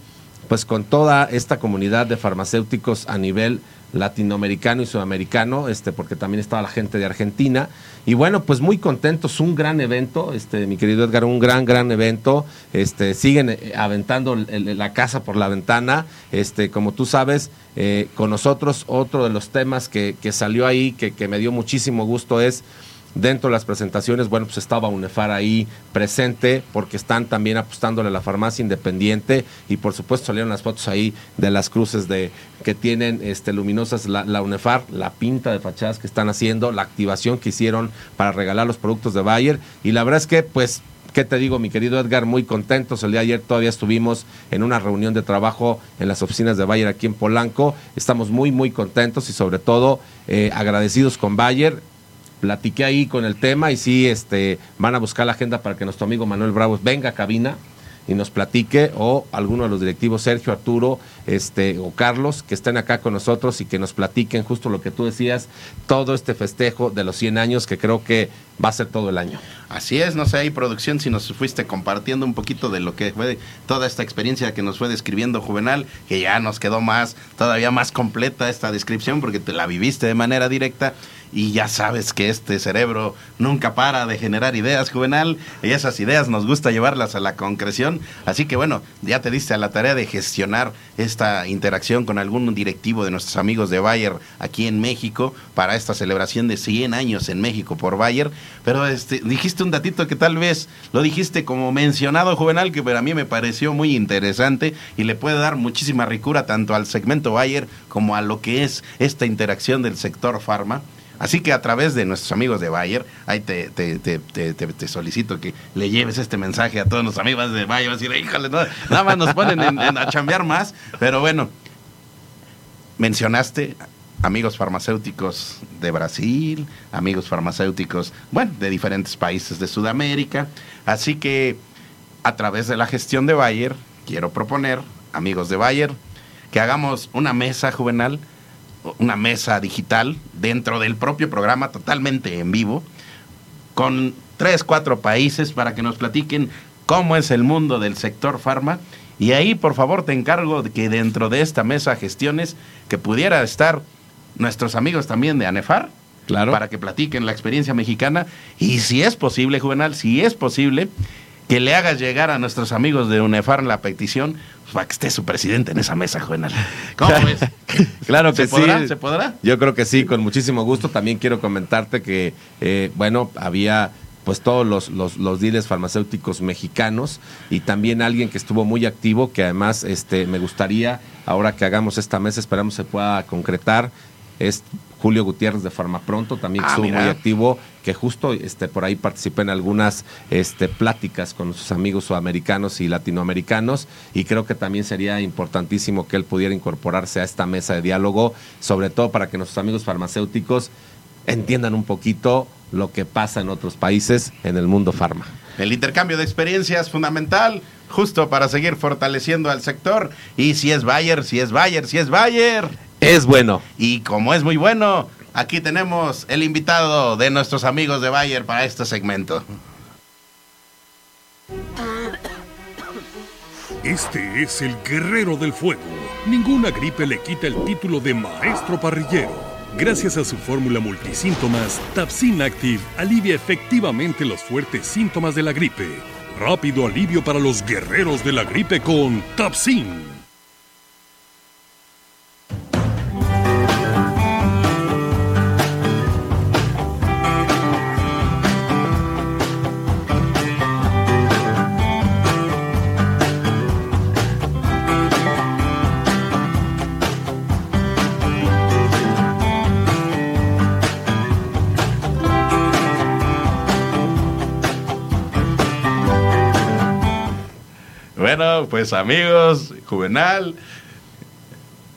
S2: pues con toda esta comunidad de farmacéuticos a nivel latinoamericano y sudamericano, este, porque también estaba la gente de Argentina. Y bueno, pues muy contentos, un gran evento, este, mi querido Edgar, un gran, gran evento. Este, siguen eh, aventando la casa por la ventana. Este, como tú sabes, eh, con nosotros otro de los temas que, que salió ahí, que, que me dio muchísimo gusto es Dentro de las presentaciones, bueno, pues estaba UNEFAR ahí presente porque están también apostándole a la farmacia independiente y por supuesto salieron las fotos ahí de las cruces de que tienen este luminosas la, UNEFAR, la pinta de fachadas que están haciendo, la activación que hicieron para regalar los productos de Bayer y la verdad es que pues ¿Qué te digo, mi querido Edgar? Muy contentos. El día de ayer todavía estuvimos en una reunión de trabajo en las oficinas de Bayer aquí en Polanco. Estamos muy, muy contentos y sobre todo eh, agradecidos con Bayer. Platiqué ahí con el tema y sí, este, van a buscar la agenda para que nuestro amigo Manuel Bravo venga a cabina y nos platique o alguno de los directivos, Sergio, Arturo, este, o Carlos, que estén acá con nosotros y que nos platiquen justo lo que tú decías, todo este festejo de los 100 años que creo que va a ser todo el año.
S1: Así es, no sé, hay producción, si nos fuiste compartiendo un poquito de lo que fue toda esta experiencia que nos fue describiendo Juvenal, que ya nos quedó más, todavía más completa esta descripción porque te la viviste de manera directa y ya sabes que este cerebro nunca para de generar ideas, Juvenal, y esas ideas nos gusta llevarlas a la concreción, así que bueno, ya te diste a la tarea de gestionar esta interacción con algún directivo de nuestros amigos de Bayer aquí en México para esta celebración de 100 años en México por Bayer, pero este, dijiste un datito que tal vez lo dijiste como mencionado, Juvenal, que para mí me pareció muy interesante y le puede dar muchísima ricura tanto al segmento Bayer como a lo que es esta interacción del sector farma. Así que a través de nuestros amigos de Bayer, ahí te, te, te, te solicito que le lleves este mensaje a todos los amigos de Bayer. Decir, híjole, nada más nos ponen en, en a chambear más. Pero bueno, mencionaste amigos farmacéuticos de Brasil, amigos farmacéuticos, bueno, de diferentes países de Sudamérica. Así que a través de la gestión de Bayer, quiero proponer, amigos de Bayer, que hagamos una mesa juvenal una mesa digital dentro del propio programa totalmente en vivo con tres, cuatro países para que nos platiquen cómo es el mundo del sector farma. Y ahí, por favor, te encargo de que dentro de esta mesa gestiones que pudiera estar nuestros amigos también de ANEFAR,
S2: Claro.
S1: para que platiquen la experiencia mexicana. Y si es posible, Juvenal, si es posible, que le hagas llegar a nuestros amigos de UNEFAR la petición pues, para que esté su presidente en esa mesa, Juvenal. ¿Cómo ves?
S2: Claro que
S1: ¿Se podrá?
S2: sí.
S1: ¿Se podrá?
S2: Yo creo que sí, con muchísimo gusto. También quiero comentarte que, eh, bueno, había pues todos los, los, los dealers farmacéuticos mexicanos y también alguien que estuvo muy activo, que además este, me gustaría, ahora que hagamos esta mesa, esperamos se pueda concretar, es Julio Gutiérrez de Farmapronto, también
S1: Ah,
S2: estuvo
S1: mira.
S2: muy activo, que justo este, por ahí participé en algunas este, pláticas con sus amigos sudamericanos y latinoamericanos y creo que también sería importantísimo que él pudiera incorporarse a esta mesa de diálogo, sobre todo para que nuestros amigos farmacéuticos entiendan un poquito lo que pasa en otros países en el mundo farma.
S1: El intercambio de experiencias fundamental, justo para seguir fortaleciendo al sector. Y si es Bayer, si es Bayer, si es Bayer.
S2: Es bueno.
S1: Y como es muy bueno, aquí tenemos el invitado de nuestros amigos de Bayer para este segmento.
S7: Este es el guerrero del fuego. Ninguna gripe le quita el título de maestro parrillero. Gracias a su fórmula multisíntomas, Tapsin Active alivia efectivamente los fuertes síntomas de la gripe. Rápido alivio para los guerreros de la gripe con Tapsin.
S1: Amigos, Juvenal.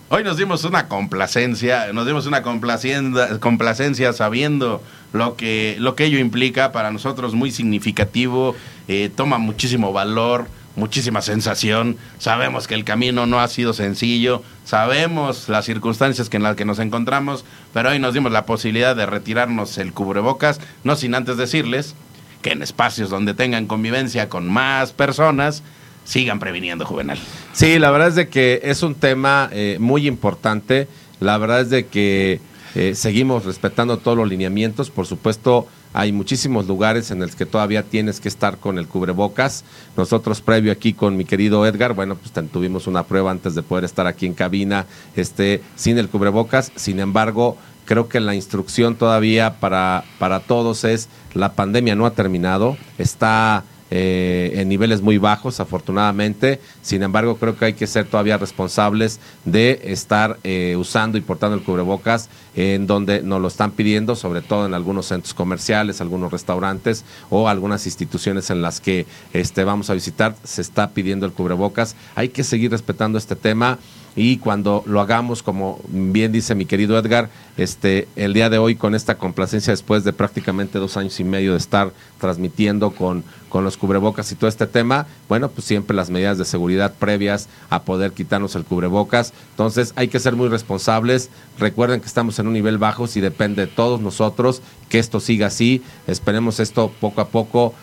S1: Hoy nos dimos una complacencia, nos dimos una complacencia, complacencia sabiendo lo que, lo que ello implica para nosotros muy significativo, eh, toma muchísimo valor, muchísima sensación. Sabemos que el camino no ha sido sencillo, sabemos las circunstancias que en las que nos encontramos, pero hoy nos dimos la posibilidad de retirarnos el cubrebocas, no sin antes decirles que en espacios donde tengan convivencia con más personas, sigan previniendo, Juvenal.
S2: Sí, la verdad es de que es un tema eh, muy importante. La verdad es de que eh, seguimos respetando todos los lineamientos. Por supuesto, hay muchísimos lugares en los que todavía tienes que estar con el cubrebocas. Nosotros previo aquí con mi querido Edgar, bueno, pues tuvimos una prueba antes de poder estar aquí en cabina este, sin el cubrebocas. Sin embargo, creo que la instrucción todavía para, para todos es la pandemia no ha terminado, está eh, en niveles muy bajos, afortunadamente. Sin embargo, creo que hay que ser todavía responsables de estar eh, usando y portando el cubrebocas en donde nos lo están pidiendo, sobre todo en algunos centros comerciales, algunos restaurantes o algunas instituciones en las que este, vamos a visitar, se está pidiendo el cubrebocas. Hay que seguir respetando este tema y cuando lo hagamos, como bien dice mi querido Edgar, este, el día de hoy con esta complacencia después de prácticamente dos años y medio de estar transmitiendo con, con los cubrebocas y todo este tema, bueno, pues siempre las medidas de seguridad previas a poder quitarnos el cubrebocas. Entonces hay que ser muy responsables. Recuerden que estamos en un nivel bajo y depende de todos nosotros que esto siga así. Esperemos esto poco a poco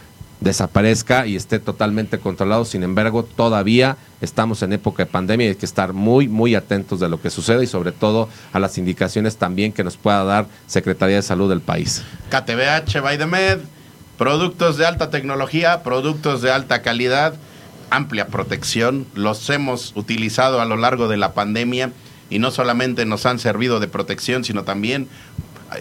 S2: desaparezca y esté totalmente controlado. Sin embargo, todavía estamos en época de pandemia y hay que estar muy, muy atentos de lo que sucede y sobre todo a las indicaciones también que nos pueda dar Secretaría de Salud del país.
S1: KTBH by the Med, productos de alta tecnología, productos de alta calidad, amplia protección, los hemos utilizado a lo largo de la pandemia y no solamente nos han servido de protección, sino también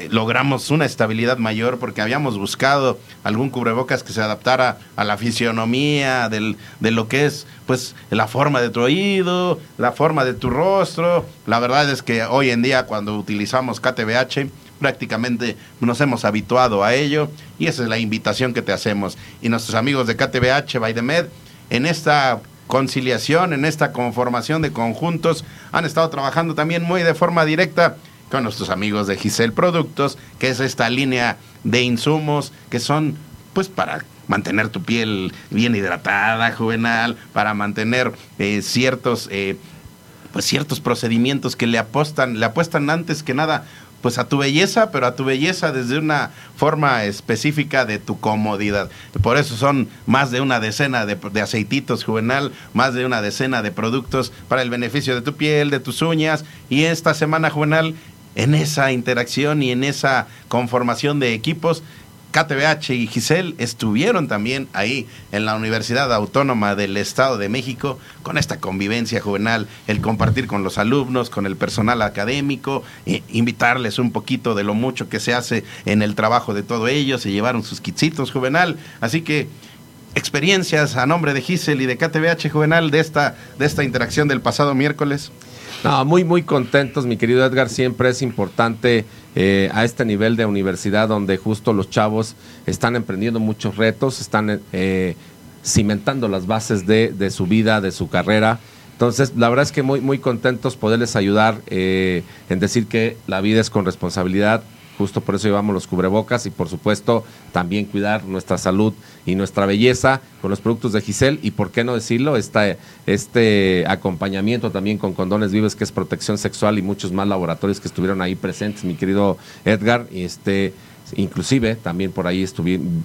S1: logramos una estabilidad mayor porque habíamos buscado algún cubrebocas que se adaptara a la fisionomía del, de lo que es pues la forma de tu oído, la forma de tu rostro. La verdad es que hoy en día cuando utilizamos KTBH prácticamente nos hemos habituado a ello y esa es la invitación que te hacemos. Y nuestros amigos de KTBH by the Med en esta conciliación, en esta conformación de conjuntos, han estado trabajando también muy de forma directa con nuestros amigos de Giselle Productos, que es esta línea de insumos que son pues para mantener tu piel bien hidratada, juvenal, para mantener eh, ciertos eh, pues ciertos procedimientos que le apostan, le apuestan antes que nada pues a tu belleza, pero a tu belleza desde una forma específica de tu comodidad. Por eso son más de una decena de, de, aceititos juvenal, más de una decena de productos para el beneficio de tu piel, de tus uñas. Y esta semana juvenal en esa interacción y en esa conformación de equipos. KTBH y Giselle estuvieron también ahí en la Universidad Autónoma del Estado de México con esta convivencia juvenal, el compartir con los alumnos, con el personal académico, e invitarles un poquito de lo mucho que se hace en el trabajo de todo ellos, se llevaron sus kitsitos juvenal, así que experiencias a nombre de Giselle y de KTBH juvenal de esta, de esta interacción del pasado miércoles.
S2: No, muy, muy contentos, mi querido Edgar. Siempre es importante eh, a este nivel de universidad donde justo los chavos están emprendiendo muchos retos, están eh, cimentando las bases de, de, su vida, de su carrera. Entonces, la verdad es que muy, muy contentos poderles ayudar eh, en decir que la vida es con responsabilidad, justo por eso llevamos los cubrebocas y por supuesto también cuidar nuestra salud y nuestra belleza con los productos de Giselle. Y por qué no decirlo, este, este acompañamiento también con condones vivos que es protección sexual y muchos más laboratorios que estuvieron ahí presentes, mi querido Edgar, y este inclusive también por ahí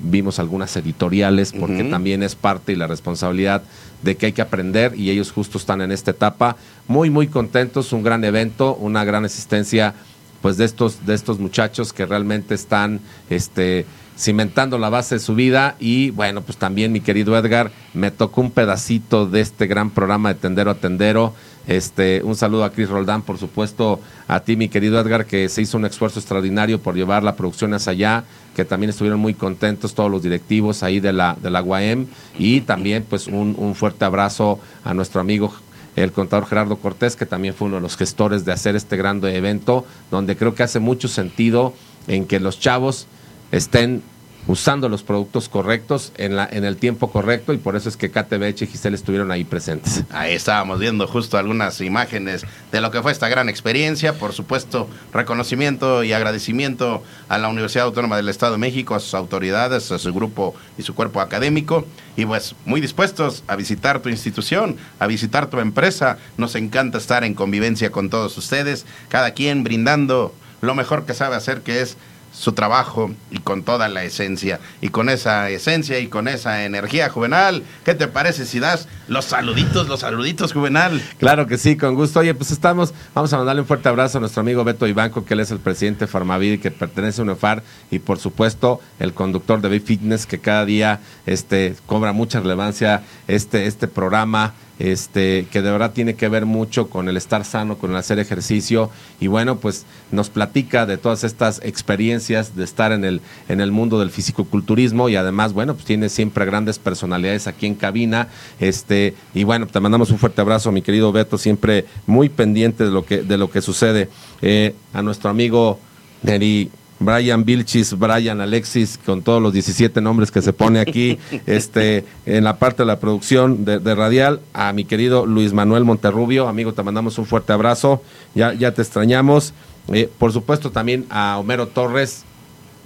S2: vimos algunas editoriales porque uh -huh. también es parte y la responsabilidad de que hay que aprender y ellos justo están en esta etapa. Muy muy contentos un gran evento una gran asistencia pues de estos, de estos muchachos que realmente están este, cimentando la base de su vida y bueno, pues también mi querido Edgar, me tocó un pedacito de este gran programa de Tendero a Tendero. Este, un saludo a Chris Roldán, por supuesto, a ti, mi querido Edgar, que se hizo un esfuerzo extraordinario por llevar la producción hacia allá, que también estuvieron muy contentos todos los directivos ahí de la, de la UAM, y también pues un, un fuerte abrazo a nuestro amigo el contador Gerardo Cortés, que también fue uno de los gestores de hacer este gran evento, donde creo que hace mucho sentido en que los chavos estén usando los productos correctos en, la, en el tiempo correcto y por eso es que KTBH y Giselle estuvieron ahí presentes.
S1: Ahí estábamos viendo justo algunas imágenes de lo que fue esta gran experiencia, por supuesto reconocimiento y agradecimiento a la Universidad Autónoma del Estado de México, a sus autoridades, a su grupo y su cuerpo académico y pues muy dispuestos a visitar tu institución, a visitar tu empresa. Nos encanta estar en convivencia con todos ustedes, cada quien brindando lo mejor que sabe hacer que es su trabajo y con toda la esencia. Y con esa esencia y con esa energía juvenal, ¿qué te parece si das los saluditos, los saluditos juvenal?
S2: Claro que sí, con gusto. Oye, pues estamos, vamos a mandarle un fuerte abrazo a nuestro amigo Beto Ibanco, que él es el presidente de Farmavid, que pertenece a UNEFAR, y por supuesto el conductor de Big Fitness, que cada día este, cobra mucha relevancia este, este programa este, que de verdad tiene que ver mucho con el estar sano, con el hacer ejercicio. Y bueno, pues nos platica de todas estas experiencias de estar en el, en el mundo del fisicoculturismo y además, bueno, pues tiene siempre grandes personalidades aquí en cabina. Este, y bueno, te mandamos un fuerte abrazo, mi querido Beto, siempre muy pendiente de lo que, de lo que sucede. Eh, a nuestro amigo Neri Brian Vilchis, Brian Alexis, con todos los 17 nombres que se pone aquí este, en la parte de la producción de, Radial, a mi querido Luis Manuel Monterrubio, amigo, te mandamos un fuerte abrazo, ya, ya te extrañamos. Eh, por supuesto también a Homero Torres,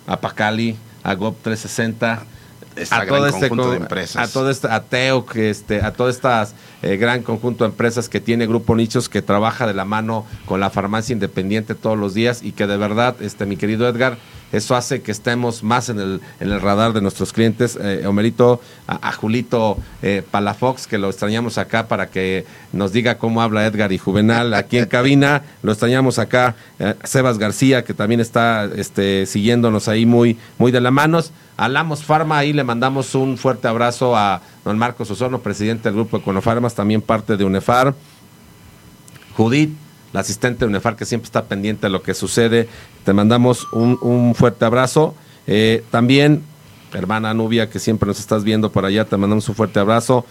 S2: a Pacali, a GOP360
S1: a todo este conjunto de empresas.
S2: A todo este a este, todo estas eh, gran conjunto de empresas que tiene Grupo Nichos que trabaja de la mano con la farmacia independiente todos los días y que de verdad, este, mi querido Edgar, eso hace que estemos más en el, en el radar de nuestros clientes. Eh, Homerito, a, Julito eh, Palafox, que lo extrañamos acá para que nos diga cómo habla Edgar y Juvenal aquí en cabina. Lo extrañamos acá. Eh, Sebas García, que también está este, siguiéndonos ahí muy, muy de la manos. A Lamos Pharma, ahí le mandamos un fuerte abrazo a don Marcos Osorno, presidente del grupo Econofarmas, también parte de UNEFAR. Judith, la asistente de UNEFAR que siempre está pendiente de lo que sucede. Te mandamos un, fuerte abrazo. Eh, también, hermana Nubia, que siempre nos estás viendo por allá, te mandamos un fuerte abrazo.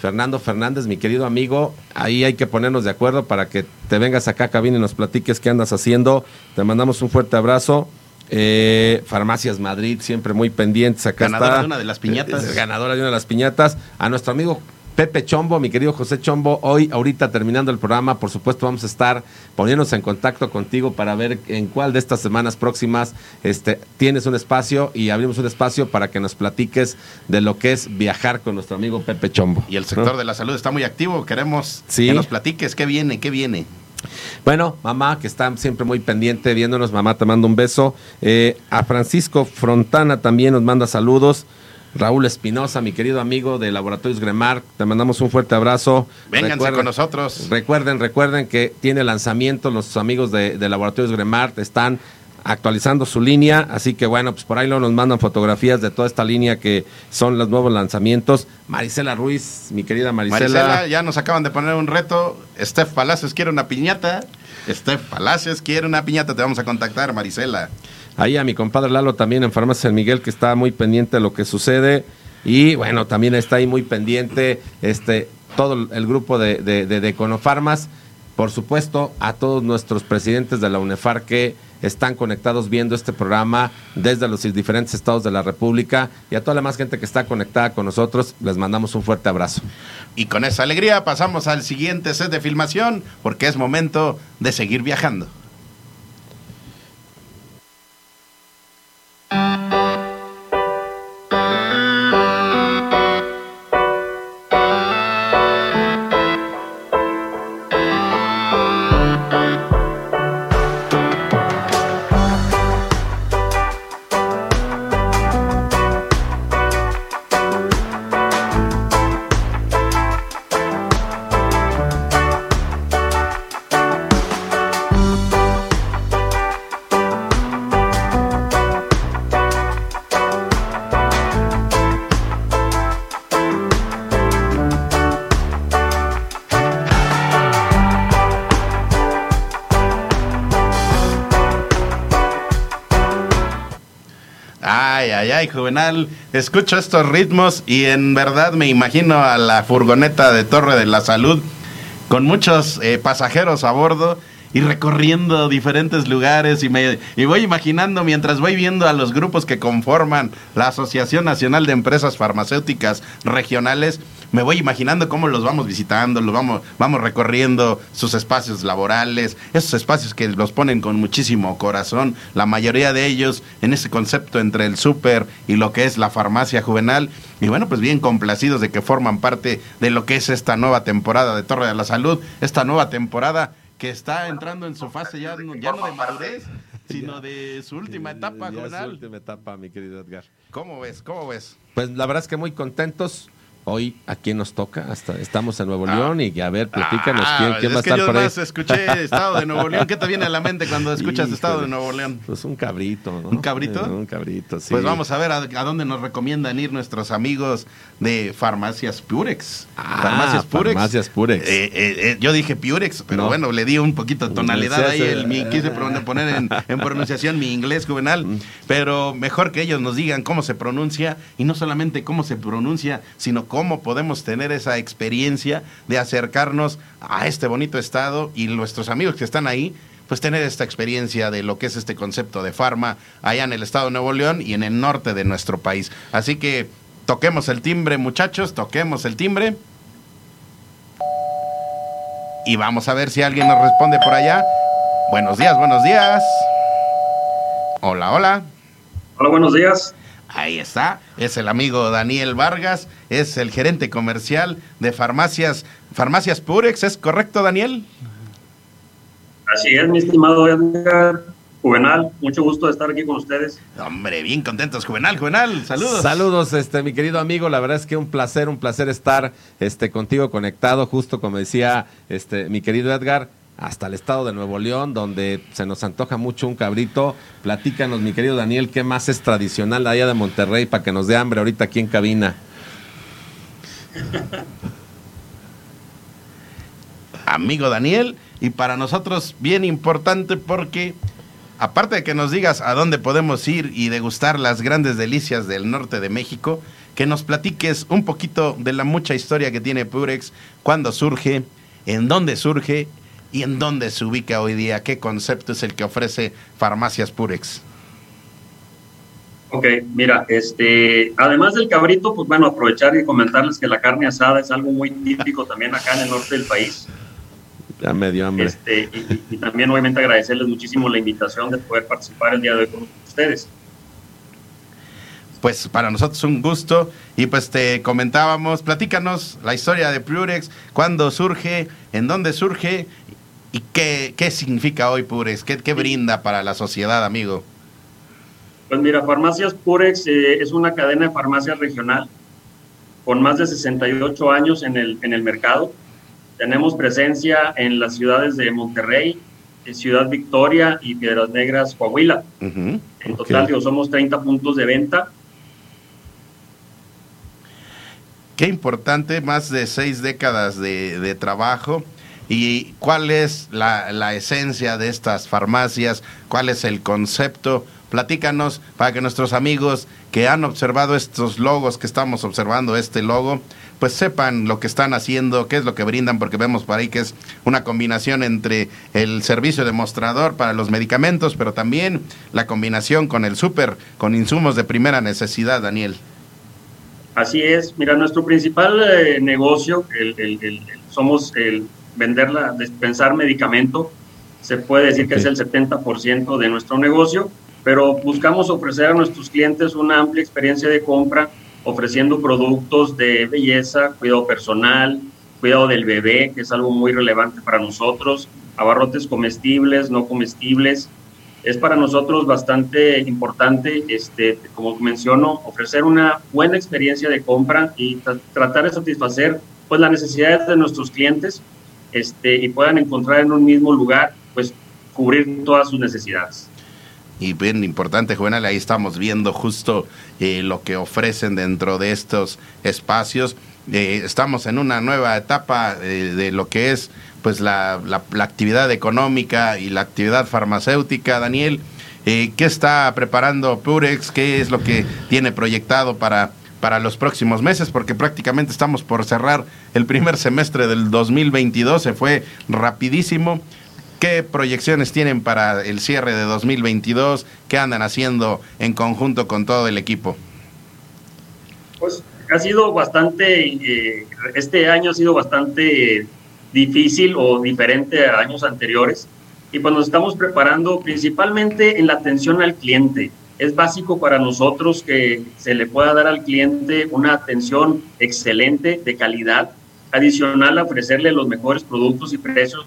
S2: Fernando Fernández, mi querido amigo, ahí hay que ponernos de acuerdo para que te vengas acá a cabina y nos platiques qué andas haciendo. Te mandamos un fuerte abrazo. Eh, Farmacias Madrid, siempre muy pendientes. Acá
S1: ganadora de una de las piñatas.
S2: ganadora de una de las piñatas. A nuestro amigo Pepe Chombo, mi querido José Chombo, hoy, ahorita terminando el programa, por supuesto vamos a estar poniéndonos en contacto contigo para ver en cuál de estas semanas próximas este, tienes un espacio y abrimos un espacio para que nos platiques de lo que es viajar con nuestro amigo Pepe Chombo.
S1: Y el sector de la salud está muy activo, queremos que nos platiques qué viene, qué viene.
S2: Bueno, mamá, que está siempre muy pendiente viéndonos, mamá, te mando un beso. Eh, a Francisco Frontana también nos manda saludos. Raúl Espinosa, mi querido amigo de Laboratorios Gremar, te mandamos un fuerte abrazo.
S1: Vénganse con nosotros.
S2: Recuerden, recuerden que tiene lanzamiento, los amigos de, Laboratorios Gremar están actualizando su línea, así que bueno, pues por ahí nos mandan fotografías de toda esta línea que son los nuevos lanzamientos. Marisela Ruiz, mi querida Marisela. Marisela,
S1: ya nos acaban de poner un reto. Steph Palacios quiere una piñata. Steph Palacios quiere una piñata, te vamos a contactar, Marisela.
S2: Ahí a mi compadre Lalo también en Farmacia San Miguel, que está muy pendiente de lo que sucede. Y bueno, también está ahí muy pendiente este todo el grupo de, de, de. Por supuesto, a todos nuestros presidentes de la UNEFAR que están conectados viendo este programa desde los diferentes estados de la República y a toda la más gente que está conectada con nosotros, les mandamos un fuerte abrazo.
S1: Y con esa alegría pasamos al siguiente set de filmación porque es momento de seguir viajando. Juvenal, escucho estos ritmos y en verdad me imagino a la furgoneta de Torre de la Salud con muchos eh, pasajeros a bordo y recorriendo diferentes lugares y me y voy imaginando mientras voy viendo a los grupos que conforman la Asociación Nacional de Empresas Farmacéuticas Regionales me voy imaginando cómo los vamos visitando, los vamos, vamos recorriendo sus espacios laborales, esos espacios que los ponen con muchísimo corazón, la mayoría de ellos en ese concepto entre el súper y lo que es la farmacia juvenil. Y bueno, pues bien complacidos de que forman parte de lo que es esta nueva temporada de Torre de la Salud, esta nueva temporada que está entrando en su fase ya, ya no de madurez, sino de su última etapa,
S2: juvenil. Su última etapa, mi querido Edgar.
S1: ¿Cómo ves? ¿Cómo ves?
S2: Pues la verdad es que muy contentos hoy a quién nos toca. Hasta estamos en Nuevo León y a ver, platícanos
S1: Ah,
S2: quién, quién
S1: es
S2: va a
S1: que
S2: estar
S1: yo
S2: por ahí.
S1: más escuché Estado de Nuevo León. ¿Qué te viene a la mente cuando escuchas
S2: Híjole.
S1: Estado de Nuevo León?
S2: Pues un cabrito, ¿no?
S1: ¿Un cabrito?
S2: Eh, un cabrito, sí.
S1: Pues vamos a ver a, a dónde nos recomiendan ir nuestros amigos de Farmacias Purex.
S2: Ah,
S1: Farmacias Purex.
S2: Farmacias Purex.
S1: Eh, eh, yo dije Purex, pero
S2: No.
S1: bueno, le di un poquito de tonalidad ahí. El, mi, quise poner en, en pronunciación mi inglés juvenal.
S2: Mm.
S1: Pero mejor que ellos nos digan cómo se pronuncia y no solamente cómo se pronuncia, sino cómo podemos tener esa experiencia de acercarnos a este bonito estado y nuestros amigos que están ahí pues tener esta experiencia de lo que es este concepto de farma allá en el estado de Nuevo León y en el norte de nuestro país. Así que toquemos el timbre, muchachos, toquemos el timbre. Y vamos a ver si alguien nos responde por allá. Buenos días, buenos días. Hola, hola.
S8: Hola, buenos días.
S1: Ahí está, es el amigo Daniel Vargas, es el gerente comercial de farmacias, farmacias Purex, ¿es correcto, Daniel?
S8: Así es, mi estimado Edgar Juvenal. Mucho gusto de estar aquí con ustedes.
S1: Hombre, bien contentos, Juvenal, Juvenal, saludos.
S2: Saludos, este, mi querido amigo. La verdad es que un placer, un placer estar este, contigo conectado, justo como decía este, mi querido Edgar, hasta el estado de Nuevo León, donde se nos antoja mucho un cabrito. Platícanos, mi querido Daniel, qué más es tradicional allá de Monterrey para que nos dé hambre ahorita aquí en cabina.
S1: amigo Daniel, y para nosotros bien importante porque aparte de que nos digas a dónde podemos ir y degustar las grandes delicias del norte de México, que nos platiques un poquito de la mucha historia que tiene Purex, cuándo surge, en dónde surge y en dónde se ubica hoy día, qué concepto es el que ofrece Farmacias Purex.
S8: Ok, mira, este, además del cabrito, pues bueno, aprovechar y comentarles que la carne asada es algo muy típico también acá en el norte del país.
S2: Ya me dio hambre.
S8: Este, y, y- y también obviamente agradecerles muchísimo la invitación de poder participar el día de hoy con ustedes.
S1: Pues para nosotros un gusto y pues te comentábamos, platícanos la historia de Purex, cuándo surge, en dónde surge y qué, qué significa hoy Purex, qué, qué brinda para la sociedad, amigo.
S8: Pues mira, Farmacias Purex eh, es una cadena de farmacias regional con más de 68 años en el, en el mercado. Tenemos presencia en las ciudades de Monterrey, eh, Ciudad Victoria y Piedras Negras, Coahuila. En total, digo, somos 30 puntos de venta.
S1: Qué importante, más de seis décadas de, de trabajo. ¿Y cuál es la, la esencia de estas farmacias? ¿Cuál es el concepto? Platícanos para que nuestros amigos que han observado estos logos que estamos observando, este logo, pues sepan lo que están haciendo, qué es lo que brindan, porque vemos por ahí que es una combinación entre el servicio de mostrador para los medicamentos, pero también la combinación con el súper, con insumos de primera necesidad, Daniel.
S8: Así es, mira, nuestro principal eh, negocio, el- el- somos el venderla, dispensar medicamento, se puede decir que es el 70% de nuestro negocio, pero buscamos ofrecer a nuestros clientes una amplia experiencia de compra, ofreciendo productos de belleza, cuidado personal, cuidado del bebé, que es algo muy relevante para nosotros, abarrotes comestibles, no comestibles, es para nosotros bastante importante, este, como menciono, ofrecer una buena experiencia de compra y tra- tratar de satisfacer pues, las necesidades de nuestros clientes este, y puedan encontrar en un mismo lugar, pues cubrir todas sus necesidades.
S1: Y bien importante, Juvenal, ahí estamos viendo justo eh, lo que ofrecen dentro de estos espacios. Eh, estamos en una nueva etapa eh, de lo que es pues la, la- actividad económica y la actividad farmacéutica. Daniel, eh, ¿qué está preparando Purex? ¿Qué es lo que tiene proyectado para, para los próximos meses? Porque prácticamente estamos por cerrar el primer semestre del 2022, se fue rapidísimo. ¿Qué proyecciones tienen para el cierre de 2022? ¿Qué andan haciendo en conjunto con todo el equipo?
S8: Pues ha sido bastante, eh, este año ha sido bastante difícil o diferente a años anteriores y pues nos estamos preparando principalmente en la atención al cliente. Es básico para nosotros que se le pueda dar al cliente una atención excelente, de calidad, adicional a ofrecerle los mejores productos y precios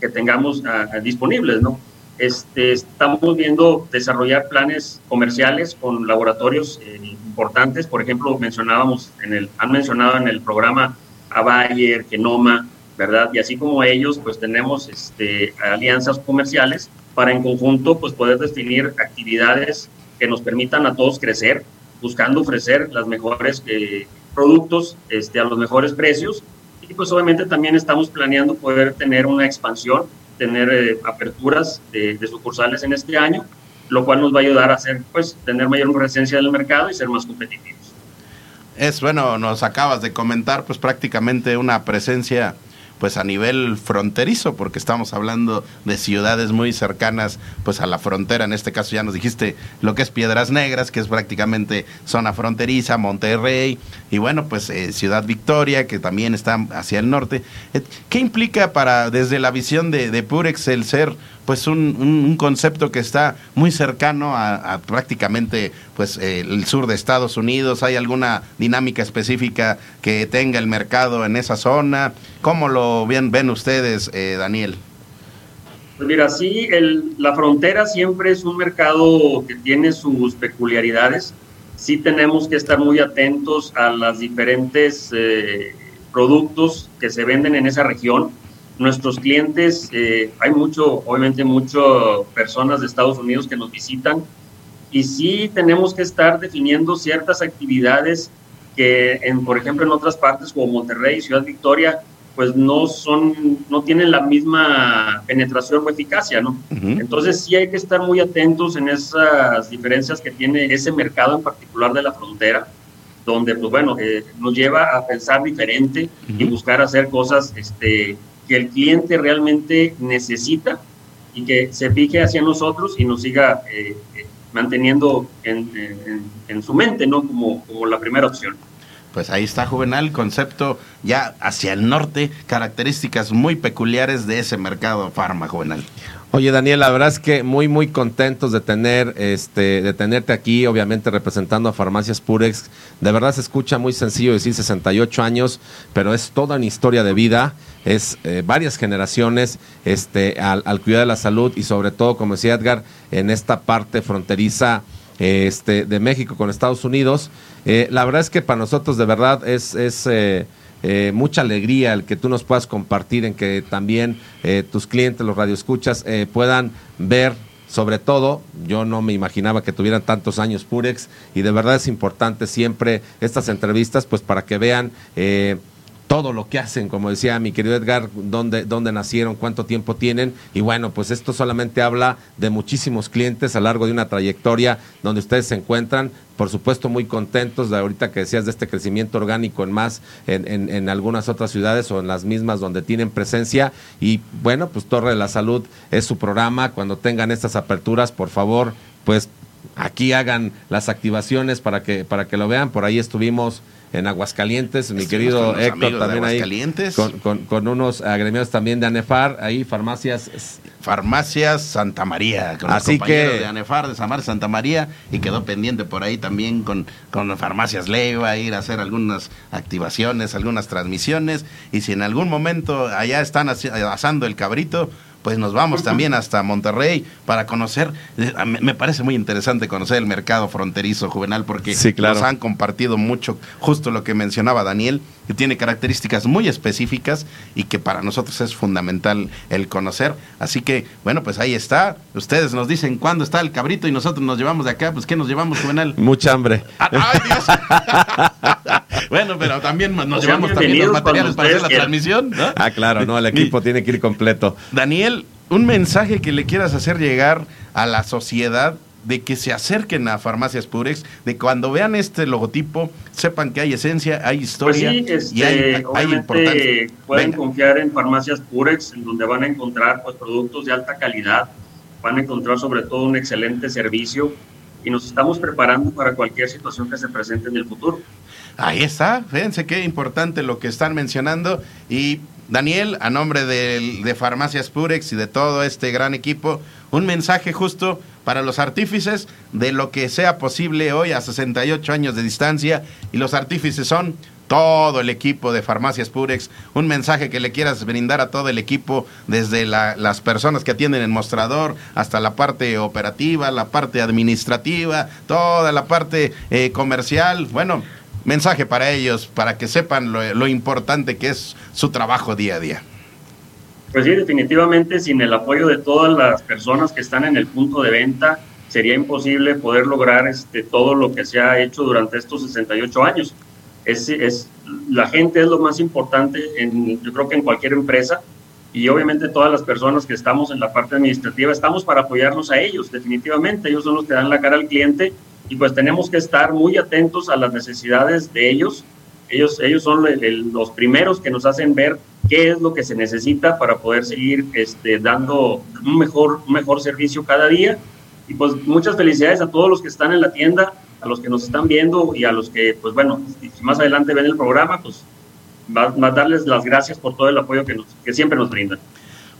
S8: que tengamos ah, ah, disponibles, ¿no? Este, estamos viendo desarrollar planes comerciales con laboratorios eh, importantes. Por ejemplo, mencionábamos en el, han mencionado en el programa a Bayer, Genoma, ¿verdad? Y así como ellos, pues tenemos este, alianzas comerciales para en conjunto pues poder definir actividades que nos permitan a todos crecer, buscando ofrecer las mejores eh, productos este, a los mejores precios. Y pues obviamente también estamos planeando poder tener una expansión, tener eh, aperturas de, de, sucursales en este año, lo cual nos va a ayudar a hacer, pues, tener mayor presencia en el mercado y ser más competitivos.
S1: Es bueno, nos acabas de comentar, pues prácticamente una presencia pues a nivel fronterizo, porque estamos hablando de ciudades muy cercanas pues a la frontera, en este caso ya nos dijiste lo que es Piedras Negras, que es prácticamente zona fronteriza, Monterrey, y bueno, pues eh, Ciudad Victoria, que también está hacia el norte. Eh, ¿Qué implica para, desde la visión de, de Purex, el ser pues un, un, concepto que está muy cercano a, a prácticamente pues eh, el sur de Estados Unidos. ¿Hay alguna dinámica específica que tenga el mercado en esa zona? ¿Cómo lo ven, ven ustedes, eh, Daniel?
S8: Pues mira, sí, el, la frontera siempre es un mercado que tiene sus peculiaridades. Sí tenemos que estar muy atentos a las diferentes eh, productos que se venden en esa región nuestros clientes, hay mucho, obviamente, muchas personas de Estados Unidos que nos visitan y sí tenemos que estar definiendo ciertas actividades que, en, por ejemplo, en otras partes como Monterrey, Ciudad Victoria, pues no son, no tienen la misma penetración o eficacia, ¿no? Uh -huh. Entonces sí hay que estar muy atentos en esas diferencias que tiene ese mercado en particular de la frontera, donde, pues bueno, eh, nos lleva a pensar diferente uh -huh. y buscar hacer cosas, este, que el cliente realmente necesita y que se fije hacia nosotros y nos siga eh, eh, manteniendo en, en, en, su mente, ¿no? Como, como la primera opción.
S1: Pues ahí está Juvenal, concepto ya hacia el norte, características muy peculiares de ese mercado farma, Juvenal.
S2: Oye, Daniel, la verdad es que muy, muy contentos de tener, este, de tenerte aquí, obviamente representando a Farmacias Purex. De verdad se escucha muy sencillo decir 68 años, pero es toda una historia de vida, es eh, varias generaciones este, al, al cuidar de la salud y sobre todo, como decía Edgar, en esta parte fronteriza este, de México con Estados Unidos. Eh, la verdad es que para nosotros de verdad es... es eh, mucha alegría el que tú nos puedas compartir, en que también tus clientes, los radioescuchas, puedan ver. Sobre todo, yo no me imaginaba que tuvieran tantos años Purex y de verdad es importante siempre estas entrevistas, pues para que vean todo lo que hacen, como decía mi querido Edgar, dónde, dónde nacieron, cuánto tiempo tienen. Y bueno, pues esto solamente habla de muchísimos clientes a lo largo de una trayectoria donde ustedes se encuentran, por supuesto muy contentos de ahorita que decías de este crecimiento orgánico en más, en, en, en, algunas otras ciudades o en las mismas donde tienen presencia. Y bueno, pues Torre de la Salud es su programa. Cuando tengan estas aperturas, por favor, pues aquí hagan las activaciones para que, para que lo vean. Por ahí estuvimos en Aguascalientes, mi querido Héctor también ahí con, con, con, unos agremiados también de ANEFAR, ahí farmacias
S1: Farmacias Santa María, con
S2: Así
S1: los
S2: que
S1: de ANEFAR de Samar Santa María y quedó pendiente por ahí también con, con Farmacias Leiva, ir a hacer algunas activaciones, algunas transmisiones y si en algún momento allá están asando el cabrito, pues nos vamos también hasta Monterrey para conocer, me parece muy interesante conocer el mercado fronterizo juvenal porque
S2: sí, claro.
S1: nos han compartido mucho, justo lo que mencionaba Daniel, que tiene características muy específicas y que para nosotros es fundamental el conocer. Así que, bueno, pues ahí está. Ustedes nos dicen cuándo está el cabrito y nosotros nos llevamos de acá, pues ¿qué nos llevamos, juvenal?
S2: Mucha hambre.
S1: ¡Ay, Dios! bueno, pero también nos llevamos también los materiales para hacer la quieran. transmisión, ¿no?
S2: Ah, claro, no, el equipo tiene que ir completo.
S1: Daniel, un mensaje que le quieras hacer llegar a la sociedad de que se acerquen a Farmacias Purex, de cuando vean este logotipo, sepan que hay esencia, hay historia
S8: pues sí, este,
S1: y hay, hay importancia.
S8: Pueden Venga. confiar en Farmacias Purex, en donde van a encontrar pues, productos de alta calidad, van a encontrar sobre todo un excelente servicio y nos estamos preparando para cualquier situación que se presente en el futuro.
S1: Ahí está, fíjense qué importante lo que están mencionando y Daniel, a nombre de, Farmacias Purex y de todo este gran equipo, un mensaje justo para los artífices de lo que sea posible hoy a 68 años de distancia. Y los artífices son todo el equipo de Farmacias Purex, un mensaje que le quieras brindar a todo el equipo, desde las personas que atienden el mostrador hasta la parte operativa, la parte administrativa, toda la parte eh, comercial. Bueno, mensaje para ellos, para que sepan lo, lo importante que es su trabajo día a día.
S8: Pues sí, definitivamente sin el apoyo de todas las personas que están en el punto de venta, sería imposible poder lograr este, todo lo que se ha hecho durante estos 68 años. Es, es, la gente es lo más importante, en, yo creo que en cualquier empresa, y obviamente todas las personas que estamos en la parte administrativa estamos para apoyarnos a ellos, definitivamente. Ellos son los que dan la cara al cliente y pues tenemos que estar muy atentos a las necesidades de ellos. Ellos, ellos son los primeros que nos hacen ver qué es lo que se necesita para poder seguir este, dando un mejor, mejor servicio cada día. Y pues muchas felicidades a todos los que están en la tienda, a los que nos están viendo y a los que, pues bueno, más adelante ven el programa, pues a darles las gracias por todo el apoyo que, nos, que siempre nos brindan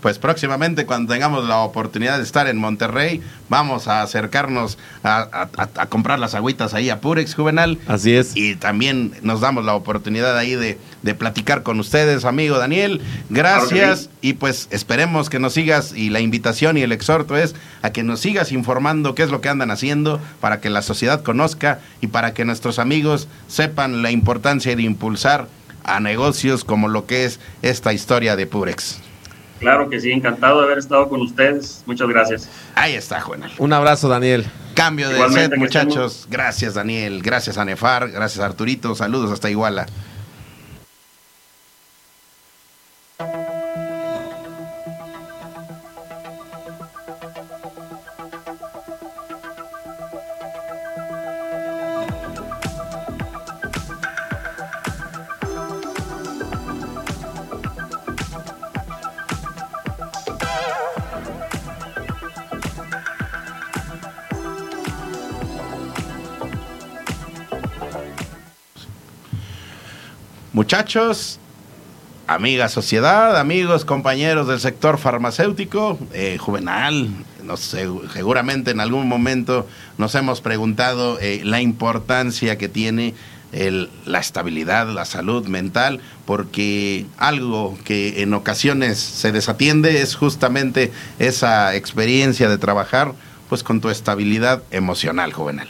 S1: pues próximamente cuando tengamos la oportunidad de estar en Monterrey, vamos a acercarnos a, comprar las agüitas ahí a Purex Juvenal.
S2: Así es.
S1: Y también nos damos la oportunidad ahí de, platicar con ustedes, amigo Daniel. Gracias y pues esperemos que nos sigas y la invitación y el exhorto es a que nos sigas informando qué es lo que andan haciendo para que la sociedad conozca y para que nuestros amigos sepan la importancia de impulsar a negocios como lo que es esta historia de Purex.
S8: Claro que sí, encantado de haber estado con ustedes. Muchas gracias.
S1: Ahí está, Juan.
S2: Un abrazo, Daniel.
S1: Cambio de set, muchachos. Gracias, Daniel. Gracias a Nefar. Gracias, Arturito. Saludos hasta Iguala. Muchachos, amiga sociedad, amigos, compañeros del sector farmacéutico, eh, juvenal, no sé, seguramente en algún momento nos hemos preguntado eh, la importancia que tiene la estabilidad, la salud mental, porque algo que en ocasiones se desatiende es justamente esa experiencia de trabajar pues con tu estabilidad emocional, juvenal.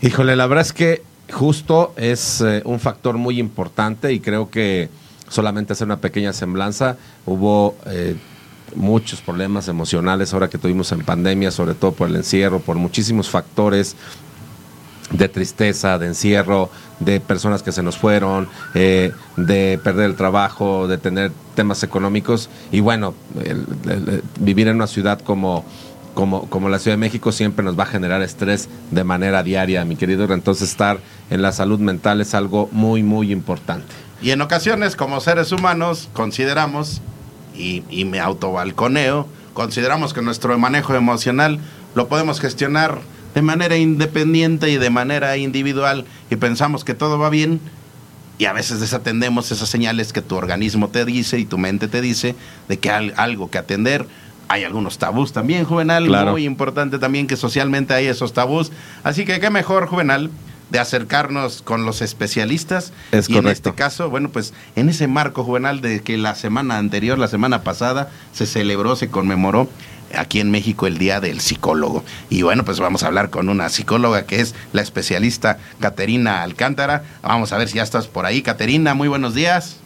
S2: Híjole, la verdad es que justo es eh, un factor muy importante y creo que solamente hacer una pequeña semblanza, hubo eh, muchos problemas emocionales ahora que tuvimos en pandemia, sobre todo por el encierro, por muchísimos factores de tristeza, de encierro, de personas que se nos fueron, eh, de perder el trabajo, de tener temas económicos. Y bueno, vivir en una ciudad como como, como la Ciudad de México siempre nos va a generar estrés de manera diaria, mi querido. Entonces estar en la salud mental es algo muy, muy importante.
S1: Y en ocasiones, como seres humanos, consideramos, y, y me autobalconeo, consideramos que nuestro manejo emocional lo podemos gestionar de manera independiente y de manera individual y pensamos que todo va bien y a veces desatendemos esas señales que tu organismo te dice y tu mente te dice de que hay algo que atender hay algunos tabús también, Juvenal, muy importante también que socialmente hay esos tabús. Así que qué mejor, Juvenal, de acercarnos con los especialistas.
S2: Es
S1: y en este caso, bueno, pues en ese marco, Juvenal, de que la semana anterior, la semana pasada, se celebró, se conmemoró aquí en México el Día del Psicólogo. Y bueno, pues vamos a hablar con una psicóloga que es la especialista Caterina Alcántara. Vamos a ver si ya estás por ahí. Caterina, muy buenos días.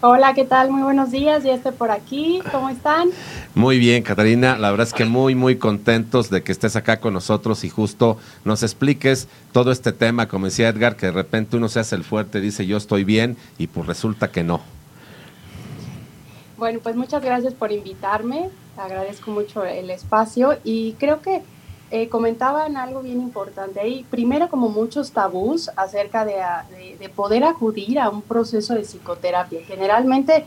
S9: Hola, ¿qué tal? Muy buenos días, ya estoy por aquí. ¿Cómo están?
S2: Muy bien, Catarina. La verdad es que muy, muy contentos de que estés acá con nosotros y justo nos expliques todo este tema, como decía Edgar, que de repente uno se hace el fuerte, dice yo estoy bien y pues resulta que no.
S9: Bueno, pues muchas gracias por invitarme. Agradezco mucho el espacio y creo que eh, comentaban algo bien importante ahí. Primero, como muchos tabús acerca de, de, poder acudir a un proceso de psicoterapia. Generalmente,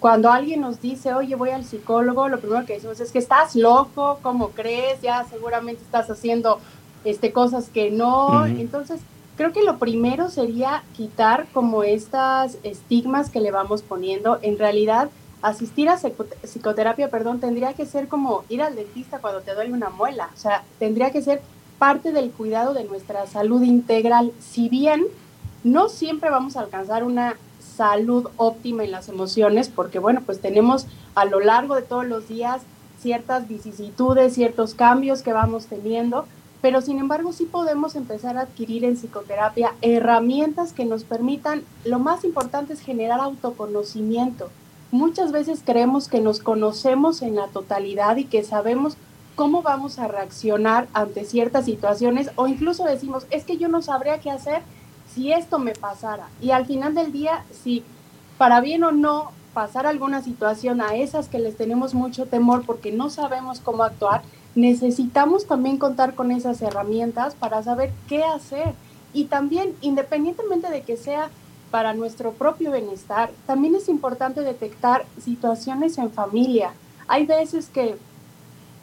S9: cuando alguien nos dice, oye, voy al psicólogo, lo primero que decimos es que estás loco, ¿cómo crees? Ya seguramente estás haciendo este, cosas que no. Entonces, creo que lo primero sería quitar como estas estigmas que le vamos poniendo. En realidad, asistir a psicoterapia, perdón, tendría que ser como ir al dentista cuando te duele una muela, o sea, tendría que ser parte del cuidado de nuestra salud integral, si bien no siempre vamos a alcanzar una salud óptima en las emociones, porque bueno, pues tenemos a lo largo de todos los días ciertas vicisitudes, ciertos cambios que vamos teniendo, pero sin embargo sí podemos empezar a adquirir en psicoterapia herramientas que nos permitan, lo más importante es generar autoconocimiento. Muchas veces creemos que nos conocemos en la totalidad y que sabemos cómo vamos a reaccionar ante ciertas situaciones o incluso decimos, es que yo no sabría qué hacer si esto me pasara. Y al final del día, si para bien o no pasar alguna situación a esas que les tenemos mucho temor porque no sabemos cómo actuar, necesitamos también contar con esas herramientas para saber qué hacer. Y también, independientemente de que sea para nuestro propio bienestar, también es importante detectar situaciones en familia. Hay veces que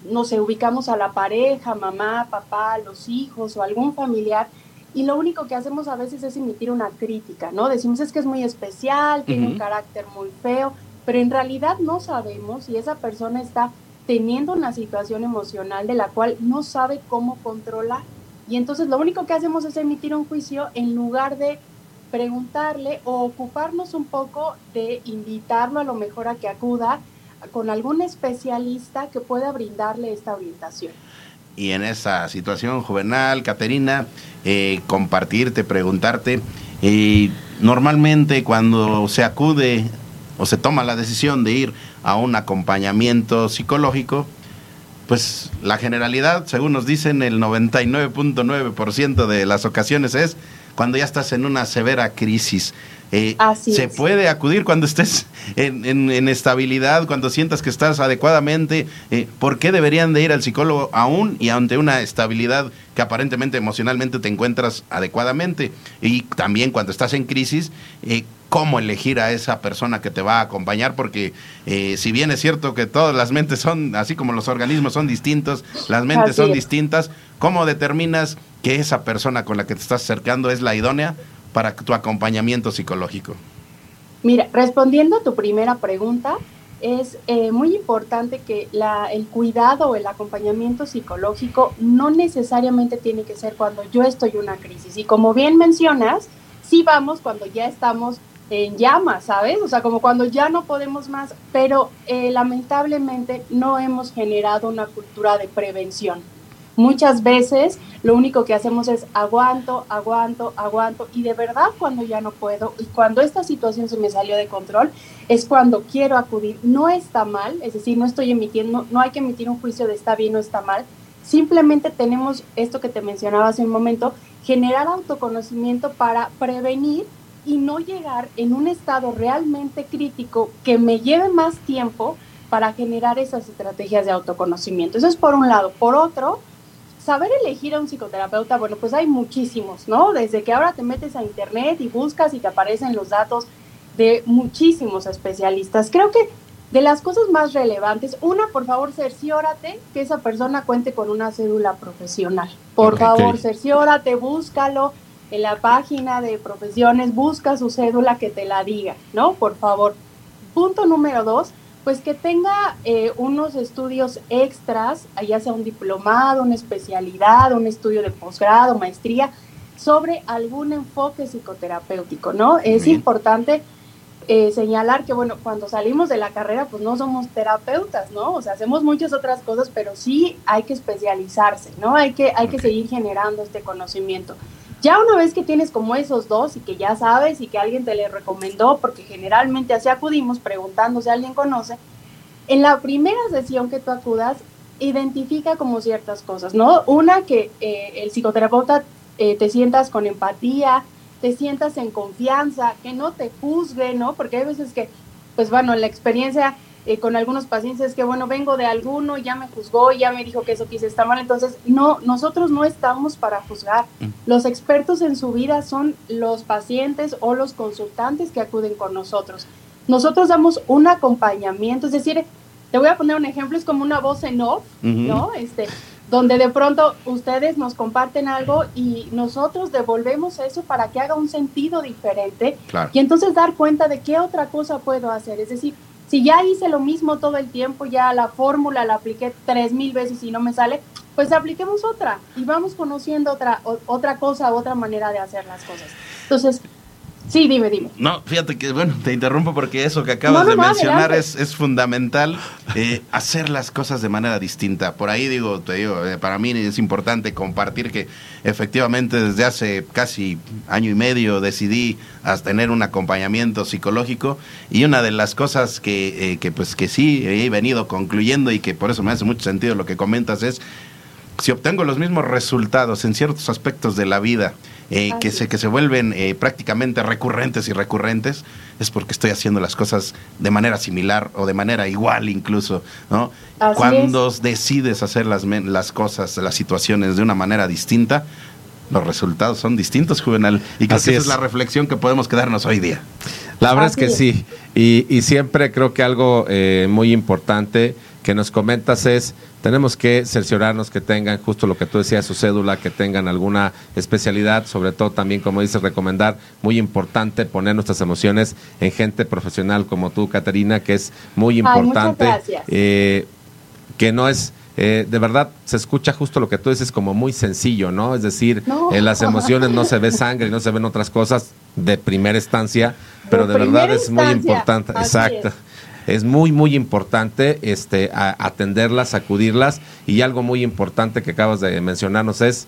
S9: no sé, ubicamos a la pareja, mamá, papá, los hijos o algún familiar y lo único que hacemos a veces es emitir una crítica, ¿no? Decimos es que es muy especial, tiene un carácter muy feo, pero en realidad no sabemos si esa persona está teniendo una situación emocional de la cual no sabe cómo controlar. Y entonces lo único que hacemos es emitir un juicio en lugar de preguntarle o ocuparnos un poco de invitarlo a lo mejor a que acuda con algún especialista que pueda brindarle esta orientación.
S1: Y en esa situación juvenal, Caterina, eh, compartirte, preguntarte, eh, normalmente cuando se acude o se toma la decisión de ir a un acompañamiento psicológico, pues la generalidad, según nos dicen, el 99.9% de las ocasiones es cuando ya estás en una severa crisis. Eh, se puede acudir cuando estés en, estabilidad, cuando sientas que estás adecuadamente. Eh, ¿Por qué deberían de ir al psicólogo aún y ante una estabilidad que aparentemente emocionalmente te encuentras adecuadamente? Y también cuando estás en crisis, eh, cómo elegir a esa persona que te va a acompañar, porque si bien es cierto que todas las mentes son, así como los organismos son distintos, las mentes son distintas, ¿cómo determinas que esa persona con la que te estás acercando es la idónea para tu acompañamiento psicológico?
S9: Mira, respondiendo a tu primera pregunta, es eh, muy importante que la, el cuidado o el acompañamiento psicológico no necesariamente tiene que ser cuando yo estoy en una crisis. Y como bien mencionas, sí vamos cuando ya estamos en llamas, ¿sabes? O sea, como cuando ya no podemos más, pero eh, lamentablemente no hemos generado una cultura de prevención. Muchas veces lo único que hacemos es aguanto, aguanto, aguanto y de verdad cuando ya no puedo y cuando esta situación se me salió de control es cuando quiero acudir. No está mal, es decir, no estoy emitiendo, no hay que emitir un juicio de está bien o está mal. Simplemente tenemos esto que te mencionaba hace un momento, generar autoconocimiento para prevenir y no llegar en un estado realmente crítico que me lleve más tiempo para generar esas estrategias de autoconocimiento. Eso es por un lado. Por otro, saber elegir a un psicoterapeuta, bueno, pues hay muchísimos, ¿no? Desde que ahora te metes a internet y buscas y te aparecen los datos de muchísimos especialistas. Creo que de las cosas más relevantes, una, por favor, cerciórate que esa persona cuente con una cédula profesional. Por favor, cerciórate, búscalo en la página de profesiones, busca su cédula que te la diga, ¿no? Por favor. Punto número dos, pues que tenga eh, unos estudios extras, ya sea un diplomado, una especialidad, un estudio de posgrado, maestría, sobre algún enfoque psicoterapéutico, ¿no? Es importante eh, señalar que, bueno, cuando salimos de la carrera, pues no somos terapeutas, ¿no? O sea, hacemos muchas otras cosas, pero sí hay que especializarse, ¿no? Hay que, hay que seguir generando este conocimiento. Ya una vez que tienes como esos dos y que ya sabes y que alguien te le recomendó, porque generalmente así acudimos preguntando si alguien conoce, en la primera sesión que tú acudas, identifica como ciertas cosas, ¿no? Una, que eh, el psicoterapeuta eh, te sientas con empatía, te sientas en confianza, que no te juzgue, ¿no? Porque hay veces que, pues bueno, la experiencia eh, con algunos pacientes que, bueno, vengo de alguno, ya me juzgó, ya me dijo que eso quise está mal. Entonces, no, nosotros no estamos para juzgar. Mm. Los expertos en su vida son los pacientes o los consultantes que acuden con nosotros. Nosotros damos un acompañamiento, es decir, te voy a poner un ejemplo, es como una voz en off, ¿no? Este, donde de pronto ustedes nos comparten algo y nosotros devolvemos eso para que haga un sentido diferente y entonces dar cuenta de qué otra cosa puedo hacer. Es decir, si ya hice lo mismo todo el tiempo, ya la fórmula la apliqué tres mil veces y no me sale, pues apliquemos otra y vamos conociendo otra, otra cosa, otra manera de hacer las cosas. Entonces, Sí, dime, dime.
S1: No, fíjate que, bueno, te interrumpo porque eso que acabas de mencionar es, es, fundamental, eh, hacer las cosas de manera distinta. Por ahí digo, te digo, eh, para mí es importante compartir que efectivamente desde hace casi año y medio decidí tener un acompañamiento psicológico y una de las cosas que, eh, que pues que sí he venido concluyendo y que por eso me hace mucho sentido lo que comentas es si obtengo los mismos resultados en ciertos aspectos de la vida, eh, que, se, que se vuelven eh, prácticamente recurrentes y recurrentes, es porque estoy haciendo las cosas de manera similar o de manera igual incluso, ¿no? Cuando decides hacer las, las cosas, las situaciones de una manera distinta, los resultados son distintos, Juvenal. Y que esa es. la reflexión que podemos quedarnos hoy día.
S2: La verdad es que sí. Y, y, siempre creo que algo eh, muy importante que nos comentas es tenemos que cerciorarnos que tengan justo lo que tú decías, su cédula, que tengan alguna especialidad, sobre todo también, como dices, recomendar, muy importante poner nuestras emociones en gente profesional como tú, Caterina, que es muy importante. Eh, que no es... Eh, de verdad se escucha justo lo que tú dices como muy sencillo, ¿no? Es decir, en las emociones no se ve sangre y no se ven otras cosas de primera instancia, pero de, verdad es muy importante. Exacto es muy, muy importante este, atenderlas, acudirlas y algo muy importante que acabas de mencionarnos es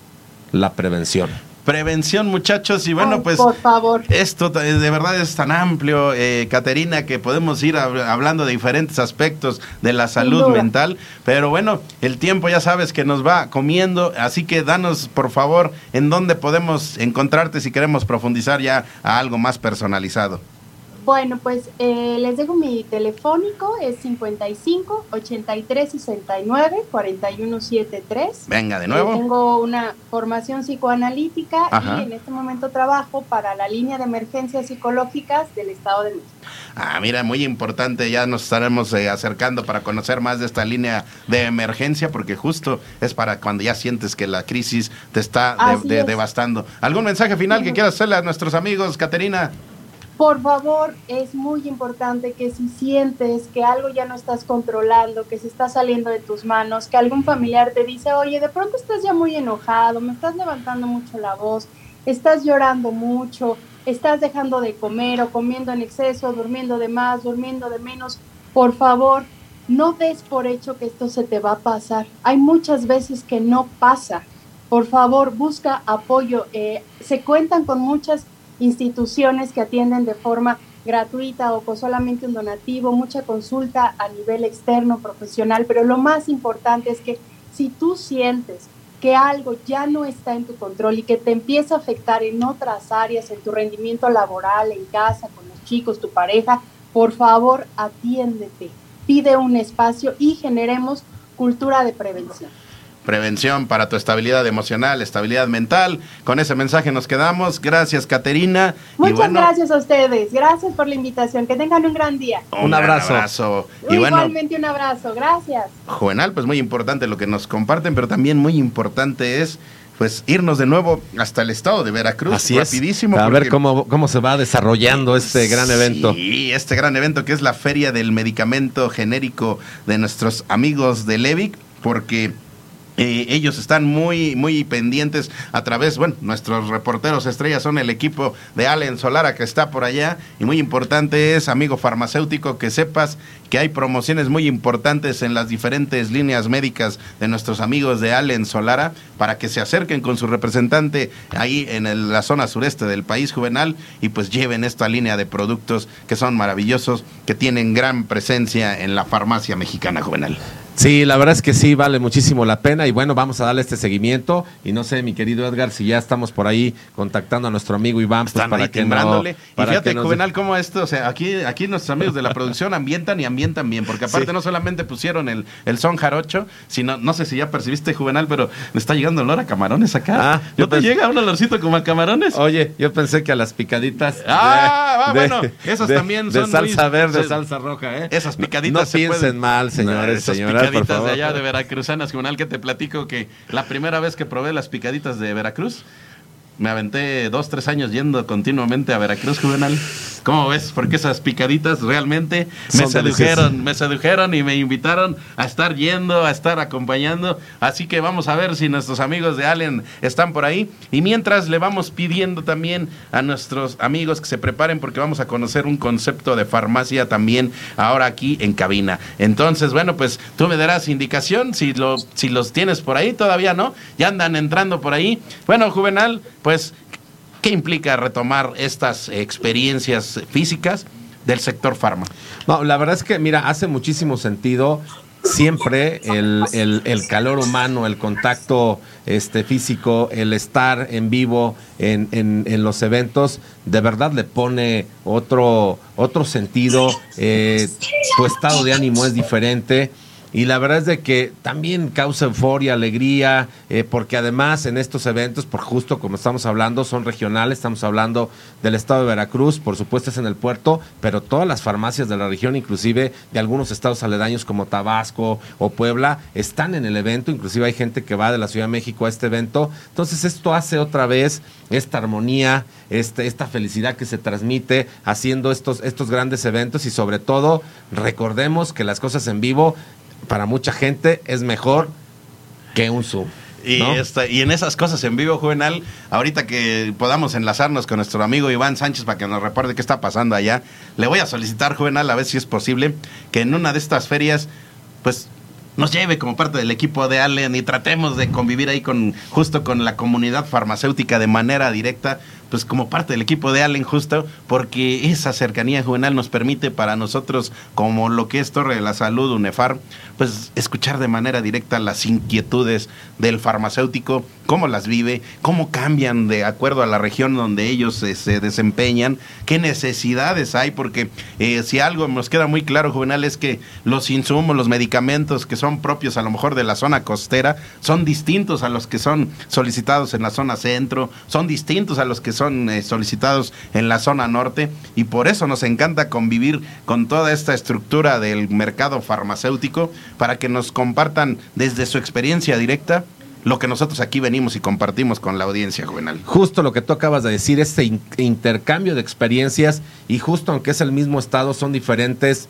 S2: la prevención.
S1: Prevención, muchachos, y bueno, pues
S9: por favor.
S1: esto de verdad es tan amplio, eh, Caterina, que podemos ir hablando de diferentes aspectos de la salud mental, pero bueno, el tiempo ya sabes que nos va comiendo, así que danos por favor en dónde podemos encontrarte si queremos profundizar ya a algo más personalizado.
S9: Bueno, pues eh, les dejo mi telefónico, es 55 83 69 41 73.
S1: Venga, de nuevo.
S9: tengo una formación psicoanalítica y en este momento trabajo para la línea de emergencias psicológicas del Estado de México.
S1: Ah, mira, muy importante, ya nos estaremos eh, acercando para conocer más de esta línea de emergencia, porque justo es para cuando ya sientes que la crisis te está devastando. ¿Algún mensaje final que quieras hacerle a nuestros amigos, Caterina?
S9: Por favor, es muy importante que si sientes que algo ya no estás controlando, que se está saliendo de tus manos, que algún familiar te dice, oye, de pronto estás ya muy enojado, me estás levantando mucho la voz, estás llorando mucho, estás dejando de comer o comiendo en exceso, durmiendo de más, durmiendo de menos, por favor, no des por hecho que esto se te va a pasar. Hay muchas veces que no pasa. Por favor, busca apoyo. Eh, se cuentan con muchas instituciones que atienden de forma gratuita o con solamente un donativo, mucha consulta a nivel externo, profesional, pero lo más importante es que si tú sientes que algo ya no está en tu control y que te empieza a afectar en otras áreas, en tu rendimiento laboral, en casa, con los chicos, tu pareja, por favor atiéndete, pide un espacio y generemos cultura de prevención
S1: prevención para tu estabilidad emocional, estabilidad mental. Con ese mensaje nos quedamos. Gracias, Caterina.
S9: Muchas gracias a ustedes. Gracias por la invitación. Que tengan un gran día.
S1: Un, abrazo.
S9: Y Igualmente un abrazo. Gracias.
S1: Juvenal, pues muy importante lo que nos comparten, pero también muy importante es pues irnos de nuevo hasta el estado de Veracruz.
S2: Así rapidísimo. A ver cómo, cómo se va desarrollando este gran evento.
S1: Sí, este gran evento que es la Feria del Medicamento Genérico de nuestros amigos de Levic, porque ellos están muy, muy pendientes a través, bueno, nuestros reporteros estrellas son el equipo de Allen Solara que está por allá y muy importante es, amigo farmacéutico, que sepas que hay promociones muy importantes en las diferentes líneas médicas de nuestros amigos de Allen Solara para que se acerquen con su representante ahí en la zona sureste del país juvenal y pues lleven esta línea de productos que son maravillosos, que tienen gran presencia en la farmacia mexicana juvenal.
S2: Sí, la verdad es que sí, vale muchísimo la pena y bueno, vamos a darle este seguimiento y no sé, mi querido Edgar, si ya estamos por ahí contactando a nuestro amigo Iván
S1: pues, para que no, y fíjate, Juvenal, cómo esto, o sea, aquí, aquí nuestros amigos de la producción ambientan y ambientan bien, porque aparte no solamente pusieron el, el son jarocho, sino, no sé si ya percibiste, Juvenal, pero me está llegando olor a camarones acá. Ah, ¿No te llega un olorcito como a camarones?
S2: Oye, yo pensé que a las picaditas
S1: Ah, ah bueno, esas también son
S2: de salsa verde, salsa roja, ¿eh?
S1: Esas picaditas
S2: No, piensen mal, señores, señoras
S1: picaditas de allá de veracruzanas, Juvenal, que te platico que la primera vez que probé las picaditas de Veracruz, me aventé dos, tres años yendo continuamente a Veracruz, Juvenal. ¿Cómo ves? Porque esas picaditas realmente me
S2: Son
S1: sedujeron, me sedujeron y me invitaron a estar yendo, a estar acompañando. Así que vamos a ver si nuestros amigos de Allen están por ahí. Y mientras le vamos pidiendo también a nuestros amigos que se preparen porque vamos a conocer un concepto de farmacia también ahora aquí en cabina. Entonces, bueno, pues tú me darás indicación si, lo, si los tienes por ahí, todavía no, ya andan entrando por ahí. Bueno, Juvenal, pues, ¿qué implica retomar estas experiencias físicas del sector farma?
S2: No, la verdad es que, mira, hace muchísimo sentido siempre el, el- calor humano, el contacto este, físico, el estar en vivo en, en- en los eventos, de verdad le pone otro, otro sentido, eh, tu estado de ánimo es diferente. Y la verdad es de que también causa euforia, alegría, eh, porque además en estos eventos, por justo como estamos hablando, son regionales, estamos hablando del estado de Veracruz, por supuesto es en el puerto, pero todas las farmacias de la región, inclusive de algunos estados aledaños como Tabasco o Puebla, están en el evento, inclusive hay gente que va de la Ciudad de México a este evento. Entonces esto hace otra vez esta armonía, este, esta felicidad que se transmite haciendo estos, estos grandes eventos y sobre todo recordemos que las cosas en vivo para mucha gente es mejor que un Zoom.
S1: Y,
S2: ¿no?
S1: esta- y en esas cosas en vivo, Juvenal, ahorita que podamos enlazarnos con nuestro amigo Iván Sánchez para que nos reporte qué está pasando allá, le voy a solicitar, Juvenal, a ver si es posible, que en una de estas ferias, pues nos lleve como parte del equipo de Allen y tratemos de convivir ahí con justo con la comunidad farmacéutica de manera directa, pues como parte del equipo de Allen justo, porque esa cercanía juvenal nos permite para nosotros, como lo que es Torre de la Salud, UNEFAR, pues escuchar de manera directa las inquietudes del farmacéutico, cómo las vive, cómo cambian de acuerdo a la región donde ellos eh, se desempeñan, qué necesidades hay, porque eh, si algo nos queda muy claro, Juvenal, es que los insumos, los medicamentos que son propios a lo mejor de la zona costera, son distintos a los que son solicitados en la zona centro, son distintos a los que son eh, solicitados en la zona norte, y por eso nos encanta convivir con toda esta estructura del mercado farmacéutico para que nos compartan desde su experiencia directa lo que nosotros aquí venimos y compartimos con la audiencia juvenal.
S2: Justo lo que tú acabas de decir, este in- intercambio de experiencias y justo aunque es el mismo estado, son diferentes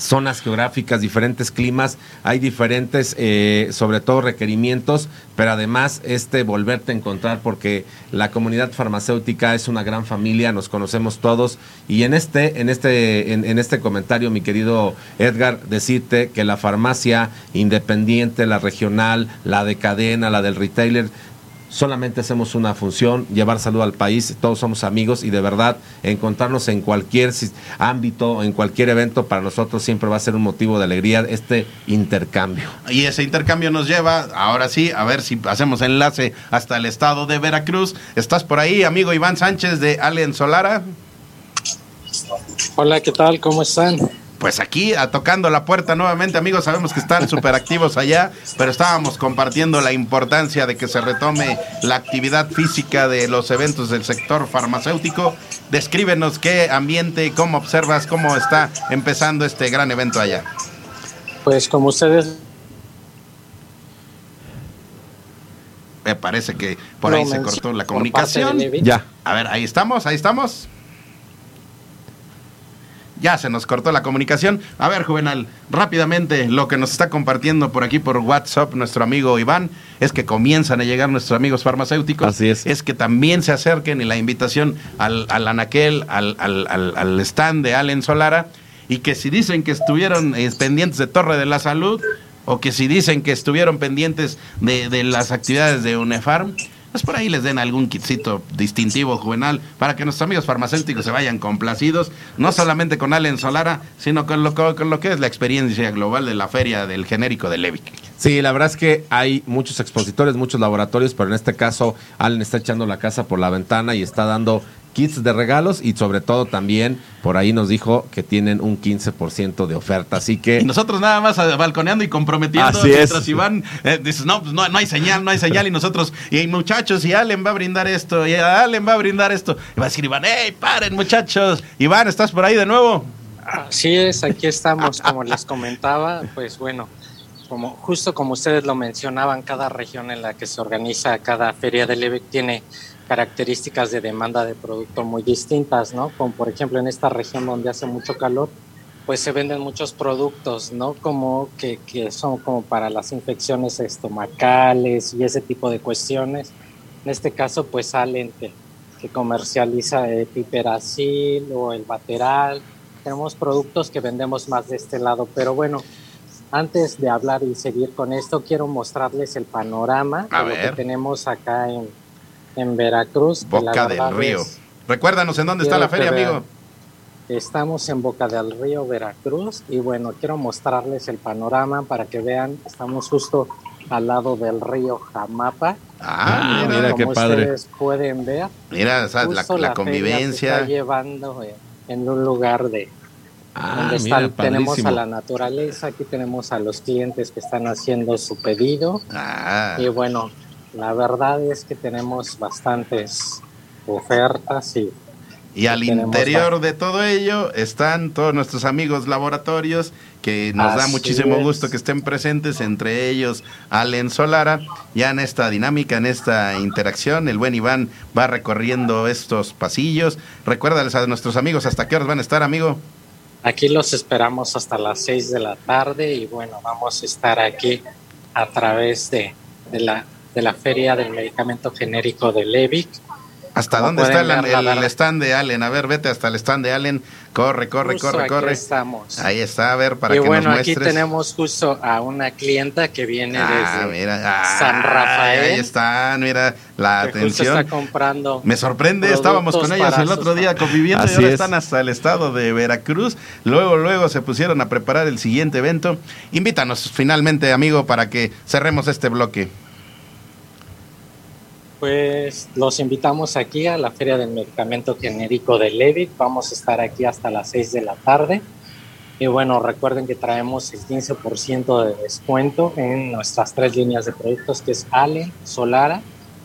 S2: zonas geográficas, diferentes climas, hay diferentes, eh, sobre todo requerimientos, pero además este volverte a encontrar porque la comunidad farmacéutica es una gran familia, nos conocemos todos y en este, en este, en, en este comentario, mi querido Edgar, decirte que la farmacia independiente, la regional, la de cadena, la del retailer, solamente hacemos una función, llevar salud al país, todos somos amigos y de verdad encontrarnos en cualquier ámbito, en cualquier evento, para nosotros siempre va a ser un motivo de alegría este intercambio.
S1: Y ese intercambio nos lleva, ahora sí, a ver si hacemos enlace hasta el estado de Veracruz. ¿Estás por ahí, amigo Iván Sánchez de Allen Solara?
S3: Hola, ¿qué tal? ¿Cómo están?
S1: Pues aquí, a- tocando la puerta nuevamente, amigos, sabemos que están súper activos allá, pero estábamos compartiendo la importancia de que se retome la actividad física de los eventos del sector farmacéutico. Descríbenos qué ambiente, cómo observas, cómo está empezando este gran evento allá.
S3: Pues como ustedes
S1: Me parece que por ahí se cortó la comunicación.
S2: Ya.
S1: A ver, ahí estamos, ahí estamos. Ya se nos cortó la comunicación. A ver, Juvenal, rápidamente lo que nos está compartiendo por aquí por WhatsApp nuestro amigo Iván es que comienzan a llegar nuestros amigos farmacéuticos.
S2: Así es.
S1: Es que también se acerquen y la invitación al, al anaquel, al, al- stand de Allen Solara y que si dicen que estuvieron eh, pendientes de Torre de la Salud o que si dicen que estuvieron pendientes de, de las actividades de UNEFARM, pues por ahí les den algún kitcito distintivo juvenal para que nuestros amigos farmacéuticos se vayan complacidos, no solamente con Allen Solara, sino con lo, con lo que es la experiencia global de la feria del genérico de Levic.
S2: Sí, la verdad es que hay muchos expositores, muchos laboratorios, pero en este caso Allen está echando la casa por la ventana y está dando kits de regalos y sobre todo también por ahí nos dijo que tienen un 15% de oferta. Así
S1: Y
S2: que
S1: nosotros nada más eh, balconeando y comprometiendo.
S2: Así es.
S1: mientras Iván eh, dice, no, pues no, no hay señal, no hay señal. Y nosotros, y muchachos, y Allen va a brindar esto, y Allen va a brindar esto. Y va a decir Iván, hey, paren muchachos. Iván, ¿estás por ahí de nuevo?
S3: Así es, aquí estamos, como les comentaba, pues bueno, como justo como ustedes lo mencionaban, cada región en la que se organiza cada feria del EVEC tiene características de demanda de producto muy distintas, ¿no? Como por ejemplo en esta región donde hace mucho calor, pues se venden muchos productos, ¿no? Como que, que son como para las infecciones estomacales y ese tipo de cuestiones. En este caso, pues Allen, que, que comercializa el piperacil o el bateral. Tenemos productos que vendemos más de este lado, pero bueno, antes de hablar y seguir con esto, quiero mostrarles el panorama
S1: A
S3: de lo que tenemos acá en, en Veracruz.
S1: Boca del Río.
S3: es-
S1: Recuérdanos en dónde está la feria, amigo.
S3: Estamos en Boca del Río, Veracruz, y bueno, quiero mostrarles el panorama para que vean, estamos justo al lado del río Jamapa.
S1: Ah,
S3: Y
S1: mira,
S2: mira qué
S3: como
S2: padre.
S3: ustedes pueden ver,
S1: Mira, o sea, la,
S3: se
S1: convivencia.
S3: está llevando en, en un lugar de
S2: Ah,
S3: donde
S2: mira,
S3: tenemos a la naturaleza, aquí tenemos a los clientes que están haciendo su pedido
S1: Ah,
S3: y bueno, la verdad es que tenemos bastantes ofertas y
S1: y al interior de todo ello están todos nuestros amigos laboratorios que nos da muchísimo
S3: es.
S1: gusto que estén presentes, entre ellos Allen Solara. Ya en esta dinámica, en esta interacción, el buen Iván va recorriendo estos pasillos. Recuérdales a nuestros amigos hasta qué horas van a estar, amigo.
S3: Aquí los esperamos hasta las 6 de la tarde y bueno, vamos a estar aquí a través de, de la, de la Feria del Medicamento Genérico de Levic.
S1: ¿Hasta dónde está el, stand de Allen? A ver, vete hasta el stand de Allen. Corre, corre,
S3: Justo
S1: corre,
S3: aquí
S1: corre.
S3: estamos.
S1: Ahí está, a ver, para
S3: y
S1: que
S3: bueno,
S1: nos
S3: aquí
S1: muestres.
S3: tenemos justo a una clienta que viene
S1: Ah,
S3: desde
S1: mira. Ah,
S3: San Rafael.
S1: Ahí están, mira, la
S3: que justo está
S1: atención.
S3: comprando.
S1: Me sorprende, estábamos con ellas el otro día conviviendo y
S2: Así
S1: ahora
S2: es.
S1: están hasta el estado de Veracruz. Luego, luego se pusieron a preparar el siguiente evento. Invítanos finalmente, amigo, para que cerremos este bloque.
S3: Pues los invitamos aquí a la Feria del Medicamento Genérico de Levic. Vamos a estar aquí hasta las 6 de la tarde. Y bueno, recuerden que traemos el 15% de descuento en nuestras tres líneas de productos, que es Ale, Solara,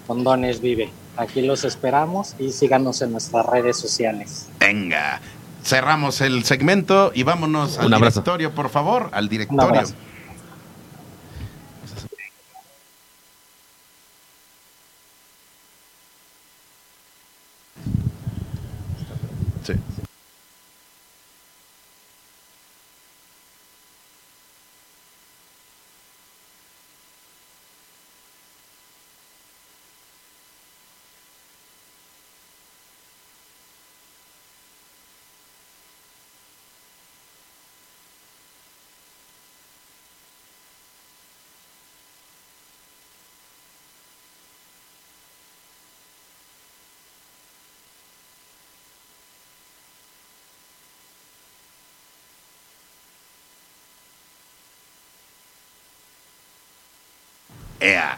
S3: Condones Vive. Aquí los esperamos y síganos en nuestras redes sociales.
S1: Venga, cerramos el segmento y vámonos al
S2: abrazo.
S1: directorio, por favor, al
S3: Un
S1: directorio.
S3: abrazo.
S1: Sí.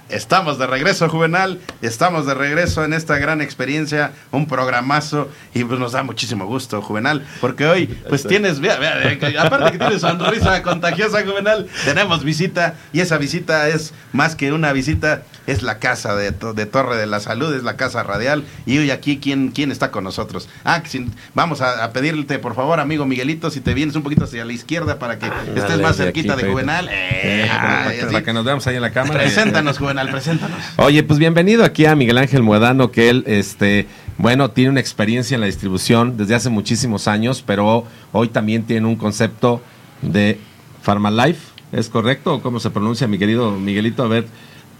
S1: Estamos de regreso, Juvenal. Estamos de regreso en esta gran experiencia, un programazo. Y pues nos da muchísimo gusto, Juvenal, porque hoy, pues tienes, vea, vea, vea, aparte que tienes sonrisa contagiosa, Juvenal, tenemos visita. Y esa visita es más que una visita, es la casa de, To- de Torre de la Salud, es la casa radial. Y hoy aquí, ¿quién, quién está con nosotros? Ah, vamos a, a pedirte, por favor, amigo Miguelito, si te vienes un poquito hacia la izquierda para que estés
S2: Dale,
S1: más cerquita
S2: aquí,
S1: de. Juvenal.
S2: Eh,
S1: Eh,
S2: para,
S1: ah,
S2: que-
S1: así.
S2: para que nos veamos ahí en la cámara.
S1: Preséntanos, Juvenal, preséntanos.
S2: Oye, pues bienvenido aquí a Miguel Ángel Muedano, que él, este, bueno, tiene una experiencia en la distribución desde hace muchísimos años, pero hoy también tiene un concepto de Pharmalife. ¿Es correcto? ¿O cómo se pronuncia, mi querido Miguelito? A ver,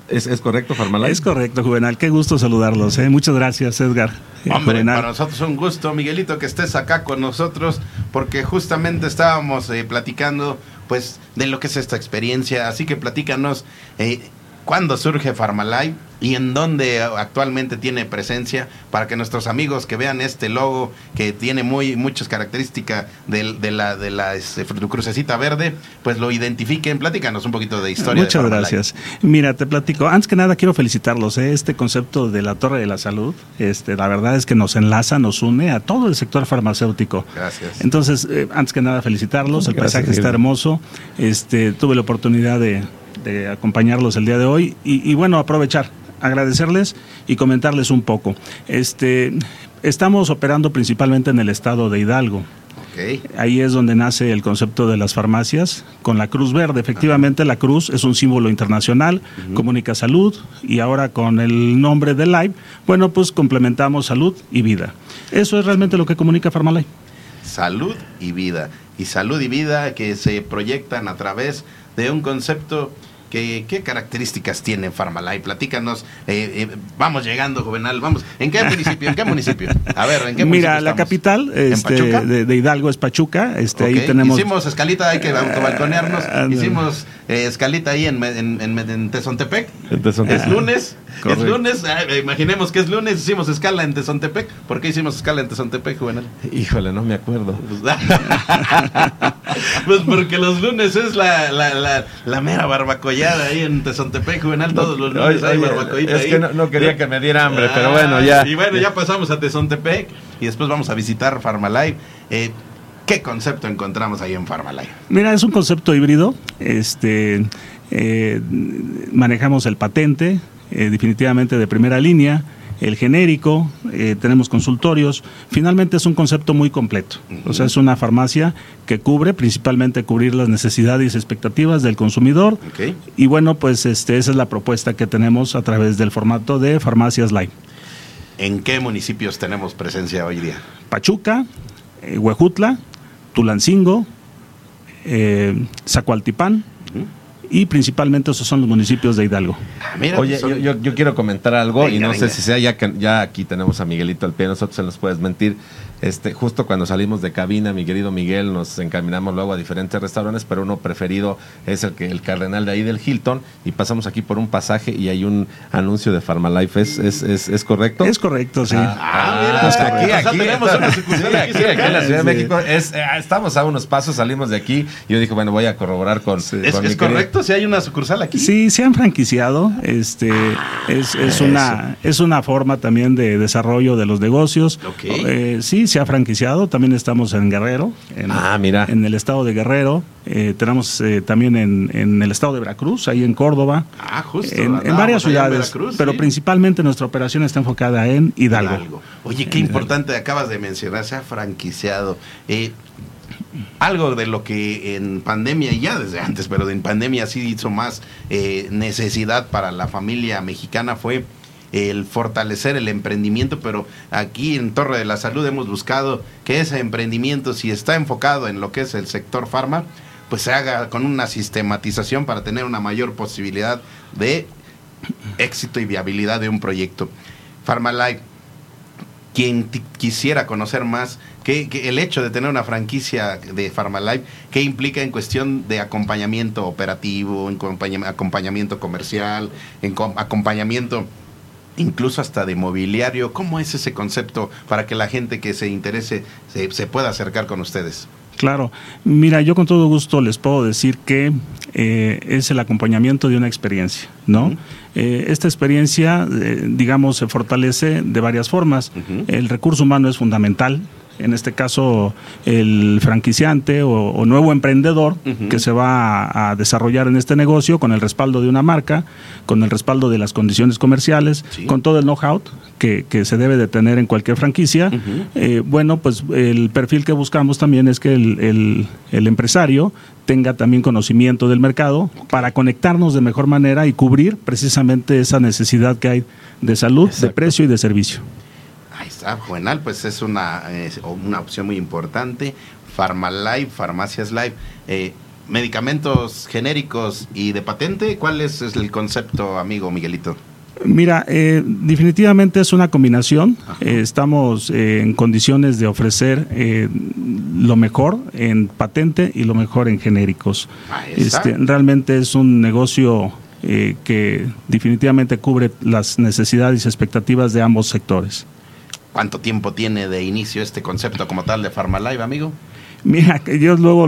S2: ¿es, es correcto Pharmalife?
S10: Es correcto, Juvenal. Qué gusto saludarlos. ¿eh? Muchas gracias, Edgar.
S1: Hombre,
S10: Juvenal.
S1: para nosotros un gusto, Miguelito, que estés acá con nosotros, porque justamente estábamos eh, platicando, pues, de lo que es esta experiencia. Así que platícanos, eh, ¿cuándo surge Pharmalife y en dónde actualmente tiene presencia para que nuestros amigos que vean este logo que tiene muy muchas características de, la de la este, crucecita verde, pues lo identifiquen. Platícanos un poquito de historia. de
S10: Muchas gracias. Mira, te platico. Antes que nada, quiero felicitarlos. ¿eh? Este concepto de la Torre de la Salud, este, la verdad es que nos enlaza, nos une a todo el sector farmacéutico.
S1: Gracias.
S10: Entonces, eh, antes que nada, felicitarlos. El
S2: Gracias,
S10: paisaje está hermoso. Este, tuve la oportunidad de, de acompañarlos el día de hoy y, y bueno, aprovechar, agradecerles y comentarles un poco. Este, estamos operando principalmente en el estado de Hidalgo. Ahí es donde nace el concepto de las farmacias con la Cruz Verde. Efectivamente, la cruz es un símbolo internacional, comunica salud y ahora con el nombre de Live, bueno, pues complementamos salud y vida. Eso es realmente lo que comunica Farmalife.
S1: Salud y vida. Y salud y vida que se proyectan a través de un concepto ¿Qué, ¿Qué, características tiene Farmalife? Platícanos. Eh, eh, vamos llegando, Juvenal. Vamos. ¿En qué municipio? ¿En qué municipio? A ver, ¿en qué municipio
S10: Mira, la capital este, de, de, Hidalgo es Pachuca. Este, ahí tenemos...
S1: Hicimos escalita, hay que autobalconearnos. Hicimos eh, escalita ahí en, en, en, en Tezontepec. Es lunes. Es lunes. Ah, imaginemos que es lunes. Hicimos escala en Tezontepec. ¿Por qué hicimos escala en Tezontepec, Juvenal?
S2: Híjole, no me acuerdo.
S1: pues porque los lunes es la, la, la, la mera ahí en Tezontepec, Juvenal. Todos los lunes hay barbacollita
S2: Es que no, quería que me diera hambre, pero bueno, ya.
S1: Y bueno, ya pasamos a Tezontepec y después vamos a visitar Farmalife. Eh, ¿Qué concepto encontramos ahí en Farmalife?
S10: Mira, es un concepto híbrido. Este, eh, manejamos el patente, eh, definitivamente de primera línea, el genérico, eh, tenemos consultorios. Finalmente es un concepto muy completo. O sea, es una farmacia que cubre, principalmente cubrir las necesidades y expectativas del consumidor. Y bueno, pues este, esa es la propuesta que tenemos a través del formato de Farmacias Live.
S1: ¿En qué municipios tenemos presencia hoy día?
S10: Pachuca, Huejutla, Tulancingo, eh, Zacualtipán y principalmente esos son los municipios de Hidalgo.
S2: Oye, yo, yo, quiero comentar algo y no sé si sea ya que ya aquí tenemos a Miguelito al pie, nosotros se nos puedes mentir. Este, justo cuando salimos de cabina, mi querido Miguel, nos encaminamos luego a diferentes restaurantes, pero uno preferido es el que el cardenal de ahí del Hilton y pasamos aquí por un pasaje y hay un anuncio de Farmalife, ¿es, es, es, es correcto?
S10: Es correcto, sí.
S1: Ah, ah mira, hasta aquí, aquí, tenemos una sucursal
S2: aquí, aquí, en la Ciudad de México. Es, eh, estamos a unos pasos, salimos de aquí. Yo dije, bueno, voy a corroborar con.
S1: Sí. ¿Es, es correcto? ¿Si hay una sucursal aquí?
S10: Sí, se han franquiciado. Este, es, es, una, es una forma también de desarrollo de los negocios.
S1: Okay.
S10: Eh, sí, se ha franquiciado. También estamos en Guerrero. En,
S2: ah, mira.
S10: En el estado de Guerrero. Eh, tenemos eh, también en, en, el estado de Veracruz, ahí en Córdoba.
S1: Ah, justo.
S10: En, en varias ciudades. Veracruz, pero ¿sí? principalmente nuestra operación está enfocada en Hidalgo.
S1: Hidalgo. Oye, qué importante acabas de mencionar, se ha franquiciado. Eh, algo de lo que en pandemia, ya desde antes, pero en pandemia sí hizo más eh, necesidad para la familia mexicana fue el fortalecer el emprendimiento, pero aquí en Torre de la Salud hemos buscado que ese emprendimiento, si está enfocado en lo que es el sector farma, pues se haga con una sistematización para tener una mayor posibilidad de éxito y viabilidad de un proyecto. Farmalife, quien quisiera conocer más, que, el hecho de tener una franquicia de Farmalife, ¿qué implica en cuestión de acompañamiento operativo, en acompañamiento comercial, en acompañamiento incluso hasta de mobiliario. ¿Cómo es ese concepto para que la gente que se interese se, se pueda acercar con ustedes?
S10: Claro, mira, yo con todo gusto les puedo decir que eh, es el acompañamiento de una experiencia, ¿no? Uh -huh. eh, esta experiencia, eh, digamos, se fortalece de varias formas. Uh -huh. El recurso humano es fundamental, en este caso el franquiciante o, o nuevo emprendedor uh -huh. que se va a, a, desarrollar en este negocio con el respaldo de una marca, con el respaldo de las condiciones comerciales, sí. con todo el know-how que, que, se debe de tener en cualquier franquicia. Uh -huh. eh, bueno, pues el perfil que buscamos también es que el, el, el empresario tenga también conocimiento del mercado para conectarnos de mejor manera y cubrir precisamente esa necesidad que hay de salud, Exacto. de precio y de servicio.
S1: Está, Juvenal, pues es una, es una opción muy importante. Farmalife, Farmacias Live, eh, medicamentos genéricos y de patente, ¿cuál es, es el concepto, amigo Miguelito?
S10: Mira, eh, definitivamente es una combinación. Eh, estamos eh, en condiciones de ofrecer eh, lo mejor en patente y lo mejor en genéricos. Este, realmente es un negocio eh, que definitivamente cubre las necesidades y expectativas de ambos sectores.
S1: ¿Cuánto tiempo tiene de inicio este concepto como tal de Farmalive, amigo?
S10: Mira, yo luego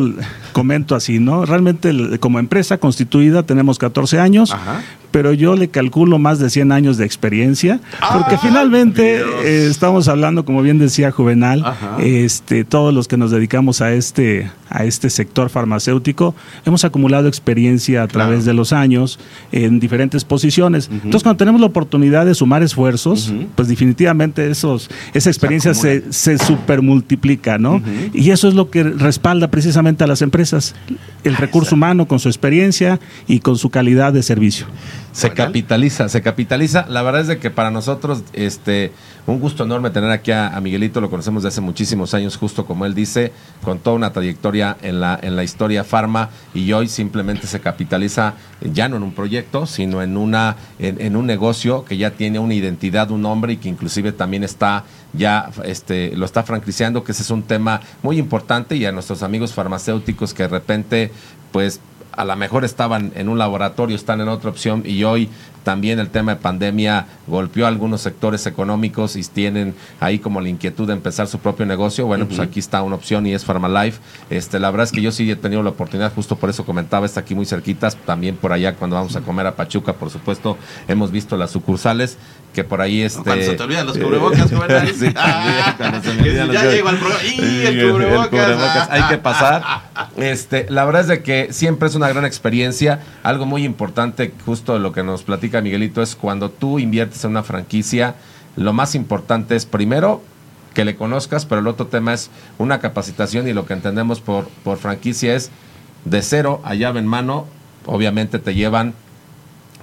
S10: comento así, ¿no? Realmente como empresa constituida tenemos 14 años, Ajá. Pero yo le calculo más de 100 años de experiencia, porque ah, finalmente eh, estamos hablando, como bien decía Juvenal, Ajá. este, todos los que nos dedicamos a este a este sector farmacéutico, hemos acumulado experiencia a través de los años en diferentes posiciones. Entonces, cuando tenemos la oportunidad de sumar esfuerzos, pues definitivamente esos, esa experiencia se, se, supermultiplica, ¿no? Y eso es lo que respalda precisamente a las empresas, el recurso humano con su experiencia y con su calidad de servicio.
S2: Se capitaliza, se capitaliza. La verdad es de que para nosotros, este, un gusto enorme tener aquí a, Miguelito, lo conocemos desde hace muchísimos años, justo como él dice, con toda una trayectoria en la, en la historia farma. Y hoy simplemente se capitaliza ya no en un proyecto, sino en una, en, un negocio que ya tiene una identidad, un nombre y que inclusive también está ya este, lo está franquiciando, que ese es un tema muy importante. Y a nuestros amigos farmacéuticos que de repente pues a lo mejor estaban en un laboratorio, están en otra opción y hoy también el tema de pandemia golpeó a algunos sectores económicos y tienen ahí como la inquietud de empezar su propio negocio. Bueno, pues aquí está una opción y es Pharmalife. Este, la verdad es que yo sí he tenido la oportunidad, justo por eso comentaba, está aquí muy cerquitas, también por allá cuando vamos a comer a Pachuca, por supuesto, hemos visto las sucursales que por ahí este
S1: cuando se te olvidan los cubrebocas sí, ah, cuando se me ya llego al programa y el cubrebocas,
S2: hay que pasar. Este la verdad es de que siempre es una gran experiencia. Algo muy importante justo lo que nos platica Miguelito, es cuando tú inviertes en una franquicia, lo más importante es primero que le conozcas, pero el otro tema es una capacitación y lo que entendemos por, por franquicia es de cero a llave en mano, obviamente te llevan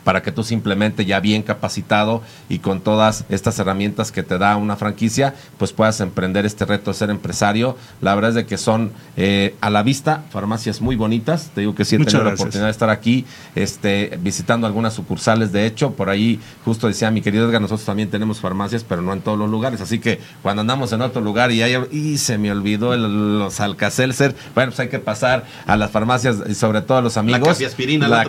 S2: para que tú simplemente ya bien capacitado y con todas estas herramientas que te da una franquicia, pues puedas emprender este reto de ser empresario. La verdad es de que son eh, a la vista farmacias muy bonitas. Te digo que sí he tenido la oportunidad de estar aquí este, visitando algunas sucursales. De hecho, por ahí justo decía mi querido Edgar, nosotros también tenemos farmacias, pero no en todos los lugares. Así que cuando andamos en otro lugar y, hay, y se me olvidó el, los Alcacelser, bueno, pues hay que pasar a las farmacias y sobre todo a los amigos.
S1: La aspirina, la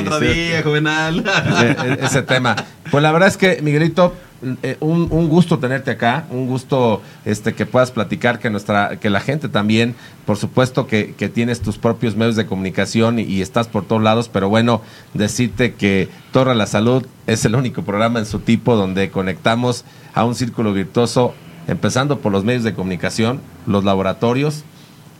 S1: otro
S2: ese tema. Pues la verdad es que, Miguelito, eh, un, gusto tenerte acá, un gusto este que puedas platicar, que nuestra, que la gente también, por supuesto que, tienes tus propios medios de comunicación y, estás por todos lados, pero bueno, decirte que Torre la Salud es el único programa en su tipo donde conectamos a un círculo virtuoso, empezando por los medios de comunicación, los laboratorios,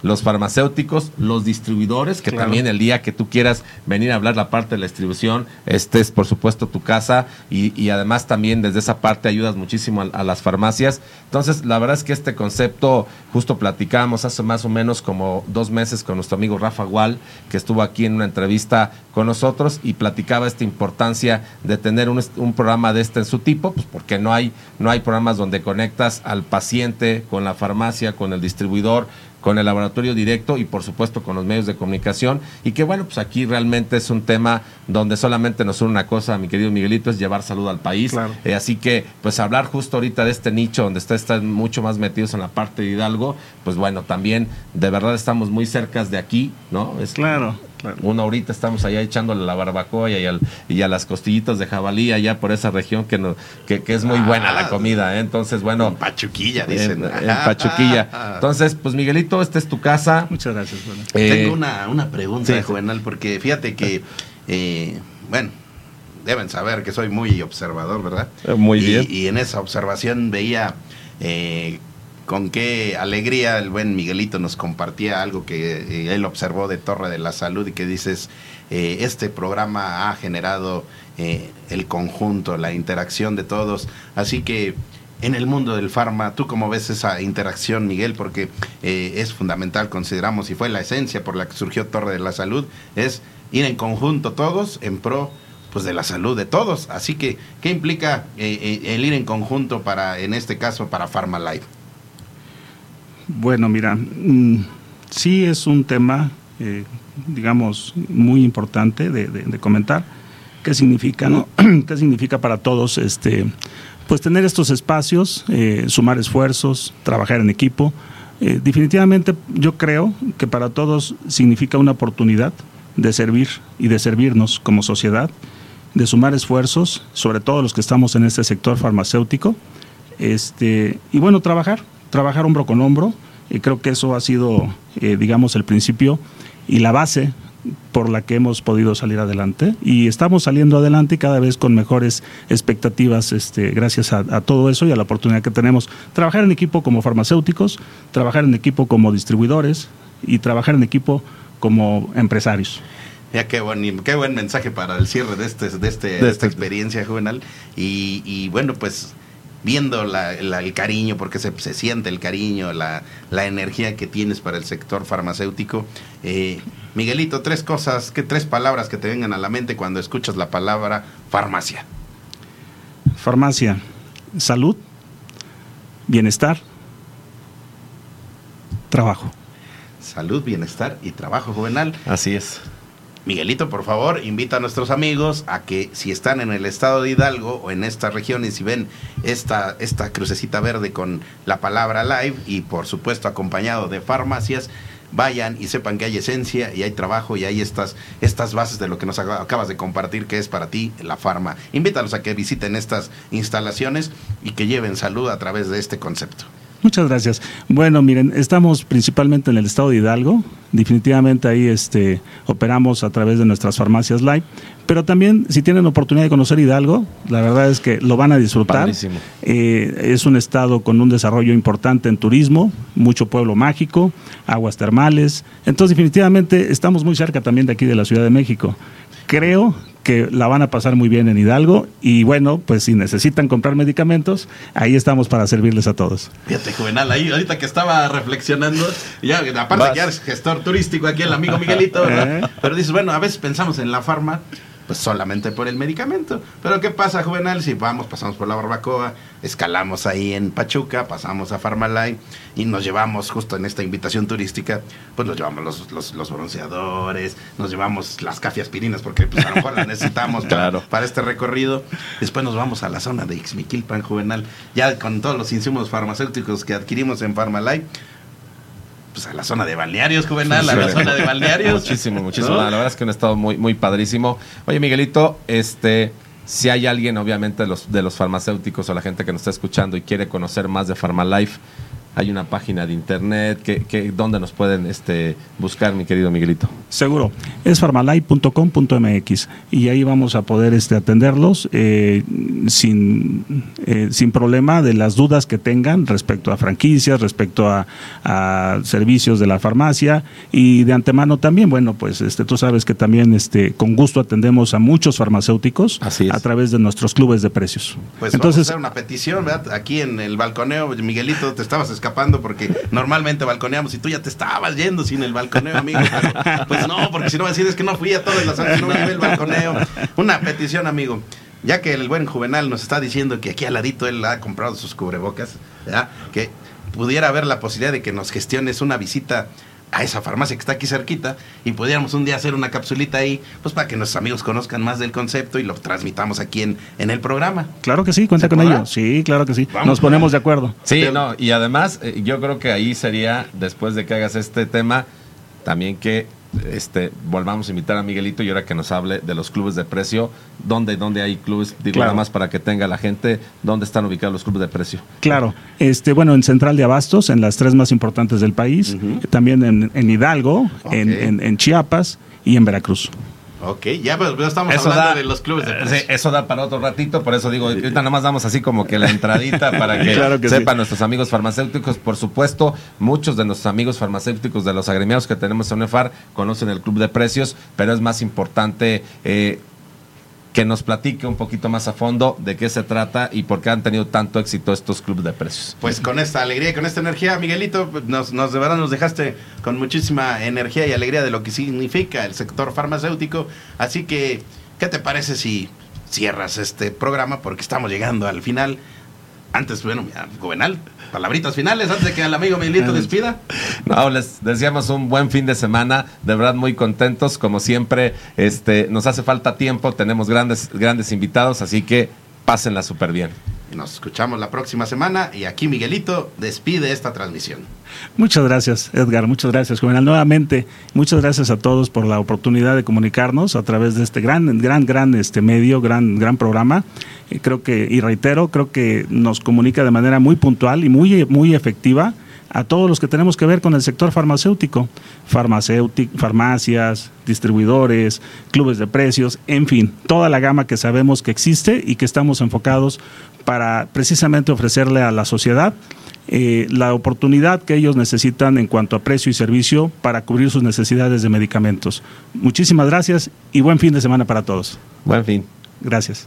S2: los farmacéuticos, los distribuidores, que también el día que tú quieras venir a hablar la parte de la distribución, este es por supuesto tu casa y, además también desde esa parte ayudas muchísimo a, las farmacias. Entonces, la verdad es que este concepto, justo platicábamos hace más o menos como dos meses con nuestro amigo Rafa Gual, que estuvo aquí en una entrevista con nosotros y platicaba esta importancia de tener un, un programa de este en su tipo, pues porque no hay, no hay programas donde conectas al paciente con la farmacia, con el distribuidor, con el laboratorio directo y por supuesto con los medios de comunicación y que bueno, pues aquí realmente es un tema donde solamente nos une una cosa, mi querido Miguelito, es llevar salud al país. Eh, así que pues hablar justo ahorita de este nicho donde está, están mucho más metidos en la parte de Hidalgo, pues bueno, también de verdad estamos muy cerca de aquí, ¿no?
S10: Es, claro.
S2: Uno ahorita estamos allá echándole la barbacoa y, y a las costillitas de jabalí allá por esa región que, no, que, es muy buena la ah, comida. ¿eh? Entonces, bueno. En
S1: Pachuquilla, dicen.
S2: En, Pachuquilla. Entonces, pues Miguelito, esta es tu casa.
S10: Muchas gracias.
S1: Eh, Tengo una, una pregunta, Juvenal, porque fíjate que, eh, bueno, deben saber que soy muy observador, ¿verdad?
S2: Muy bien.
S1: Y en esa observación veía con qué alegría el buen Miguelito nos compartía algo que eh, él observó de Torre de la Salud y que dices, eh, este programa ha generado eh, el conjunto, la interacción de todos. Así que en el mundo del farma, ¿tú cómo ves esa interacción, Miguel? Porque es fundamental, consideramos, y fue la esencia por la que surgió Torre de la Salud, es ir en conjunto todos en pro pues de la salud de todos. Así que, ¿qué implica el ir en conjunto para, en este caso, para Pharma Life?
S10: Bueno, mira, mm, sí es un tema, eh, digamos, muy importante de, comentar. ¿Qué significa, no? ¿Qué significa para todos este, pues tener estos espacios, eh, sumar esfuerzos, trabajar en equipo? Eh, definitivamente yo creo que para todos significa una oportunidad de servir y de servirnos como sociedad, de sumar esfuerzos, sobre todo los que estamos en este sector farmacéutico, este, y bueno, trabajar, trabajar hombro con hombro. Y creo que eso ha sido, eh, digamos, el principio y la base por la que hemos podido salir adelante y estamos saliendo adelante cada vez con mejores expectativas este, gracias a, todo eso y a la oportunidad que tenemos. Trabajar en equipo como farmacéuticos, trabajar en equipo como distribuidores, y trabajar en equipo como empresarios.
S1: Ya qué buen, qué buen mensaje para el cierre de, este, de, este, de,
S2: De
S1: esta
S2: este-
S1: experiencia juvenal. Y, y bueno, pues viendo la- la- el cariño, porque se, se siente el cariño, la, la energía que tienes para el sector farmacéutico. eh, Miguelito, tres cosas, que tres palabras que te vengan a la mente cuando escuchas la palabra farmacia.
S10: Farmacia, salud, bienestar, trabajo.
S1: Salud, bienestar y trabajo juvenal.
S2: Así es.
S1: Miguelito, por favor, invita a nuestros amigos a que si están en el estado de Hidalgo o en esta región y si ven esta, esta crucecita verde con la palabra live y por supuesto acompañado de farmacias, vayan y sepan que hay esencia y hay trabajo y hay estas, estas bases de lo que nos acaba- acabas de compartir que es para ti la farma. Invítalos a que visiten estas instalaciones y que lleven salud a través de este concepto.
S10: Muchas gracias. Bueno, miren, estamos principalmente en el estado de Hidalgo. Definitivamente ahí este, operamos a través de nuestras farmacias live. Pero también, si tienen oportunidad de conocer Hidalgo, la verdad es que lo van a disfrutar. Eh, es un estado con un desarrollo importante en turismo, mucho pueblo mágico, aguas termales. Entonces, definitivamente estamos muy cerca también de aquí de la Ciudad de México. Creo que la van a pasar muy bien en Hidalgo y bueno, pues si necesitan comprar medicamentos, ahí estamos para servirles a todos.
S1: Fíjate, Juvenal, ahí ahorita que estaba reflexionando, ya aparte
S2: Vas.
S1: que ya eres gestor turístico aquí el amigo Miguelito, ¿verdad?
S10: ¿Eh?
S1: Pero dices, bueno, a veces pensamos en la farma, pues solamente por el medicamento. Pero ¿qué pasa, Juvenal? Si vamos, pasamos por la barbacoa, escalamos ahí en Pachuca, pasamos a Farmalay y nos llevamos justo en esta invitación turística, pues nos llevamos los, los, los bronceadores, nos llevamos las cafiaspirinas porque pues, a lo mejor las necesitamos para,
S2: Claro.
S1: para este recorrido. Después nos vamos a la zona de Ixmiquilpan, Juvenal, ya con todos los insumos farmacéuticos que adquirimos en Farmalay. Pues a la zona de balnearios, Juvenal, a la zona de balnearios.
S2: Muchísimo, muchísimo.
S1: ¿No?
S2: La verdad es que un estado muy, muy padrísimo. Oye, Miguelito, este, si hay alguien, obviamente, de los, de los farmacéuticos o la gente que nos está escuchando y quiere conocer más de Pharmalife, hay una página de internet que, que donde nos pueden este, buscar, mi querido Miguelito.
S10: Seguro, es farmalay.com.mx y ahí vamos a poder este, atenderlos eh, sin, eh, sin problema de las dudas que tengan respecto a franquicias, respecto a, a servicios de la farmacia y de antemano también, bueno, pues este, tú sabes que también este, con gusto atendemos a muchos farmacéuticos
S2: Así
S10: a través de nuestros clubes de precios.
S1: Pues
S10: Entonces,
S1: vamos a hacer una petición, ¿verdad? Aquí en el balconeo, Miguelito, te estabas escapando porque normalmente balconeamos y tú ya te estabas yendo sin el balconeo, amigo. Pues no, porque si no vas a decir es que no fui a todas las no llevé el balconeo. Una petición, amigo. Ya que el buen Juvenal nos está diciendo que aquí al ladito él ha comprado sus cubrebocas, ¿verdad? Que pudiera haber la posibilidad de que nos gestiones una visita a esa farmacia que está aquí cerquita y pudiéramos un día hacer una capsulita ahí, pues para que nuestros amigos conozcan más del concepto y lo transmitamos aquí en, en el programa.
S10: claro que sí, cuenta
S1: ¿Se
S10: con
S1: podrá?
S10: ello. Sí, claro que sí.
S1: Vamos,
S10: Nos ponemos de acuerdo.
S2: Sí,
S1: Pero-
S2: no, y además eh, yo creo que ahí sería, después de que hagas este tema, también que este volvamos a invitar a Miguelito y ahora que nos hable de los clubes de precio, dónde, dónde hay clubes, digo
S10: Claro.
S2: nada más para que tenga la gente, dónde están ubicados los clubes de precio.
S10: Claro, este, bueno, en Central de Abastos, en las tres más importantes del país, también en, en Hidalgo, en- en Chiapas y en Veracruz.
S1: Ok, ya pues, ya estamos
S2: Eso
S1: hablando
S2: da,
S1: de los clubes de
S2: eh,
S1: precio.
S2: sí, eso da para otro ratito, por eso digo, ahorita nada más damos así como que la entradita para que,
S10: Claro que
S2: sepan
S10: sí.
S2: nuestros amigos farmacéuticos. Por supuesto, muchos de nuestros amigos farmacéuticos de los agremiados que tenemos en UNEFAR conocen el club de precios, pero es más importante eh, que nos platique un poquito más a fondo de qué se trata y por qué han tenido tanto éxito estos clubes de precios.
S1: Pues con esta alegría y con esta energía, Miguelito, nos, nos de verdad nos dejaste con muchísima energía y alegría de lo que significa el sector farmacéutico. Así que, ¿qué te parece si cierras este programa? Porque estamos llegando al final. Antes, bueno, mira, palabritas finales antes de que el amigo Miguelito despida.
S2: No, les deseamos un buen fin de semana, de verdad muy contentos, como siempre, este, nos hace falta tiempo, tenemos grandes, grandes invitados, así que pásenla súper bien.
S1: Nos escuchamos la próxima semana y aquí Miguelito despide esta transmisión.
S10: Muchas gracias, Edgar. Muchas gracias, Juvenal. Nuevamente, muchas gracias a todos por la oportunidad de comunicarnos a través de este gran, gran, gran este medio, gran, gran programa. Eh, creo que, y reitero, creo que nos comunica de manera muy puntual y muy, muy efectiva a todos los que tenemos que ver con el sector farmacéutico, farmacéutic, farmacias, distribuidores, clubes de precios, en fin, toda la gama que sabemos que existe y que estamos enfocados para precisamente ofrecerle a la sociedad eh, la oportunidad que ellos necesitan en cuanto a precio y servicio para cubrir sus necesidades de medicamentos. Muchísimas gracias y buen fin de semana para todos.
S2: Buen fin.
S10: Gracias.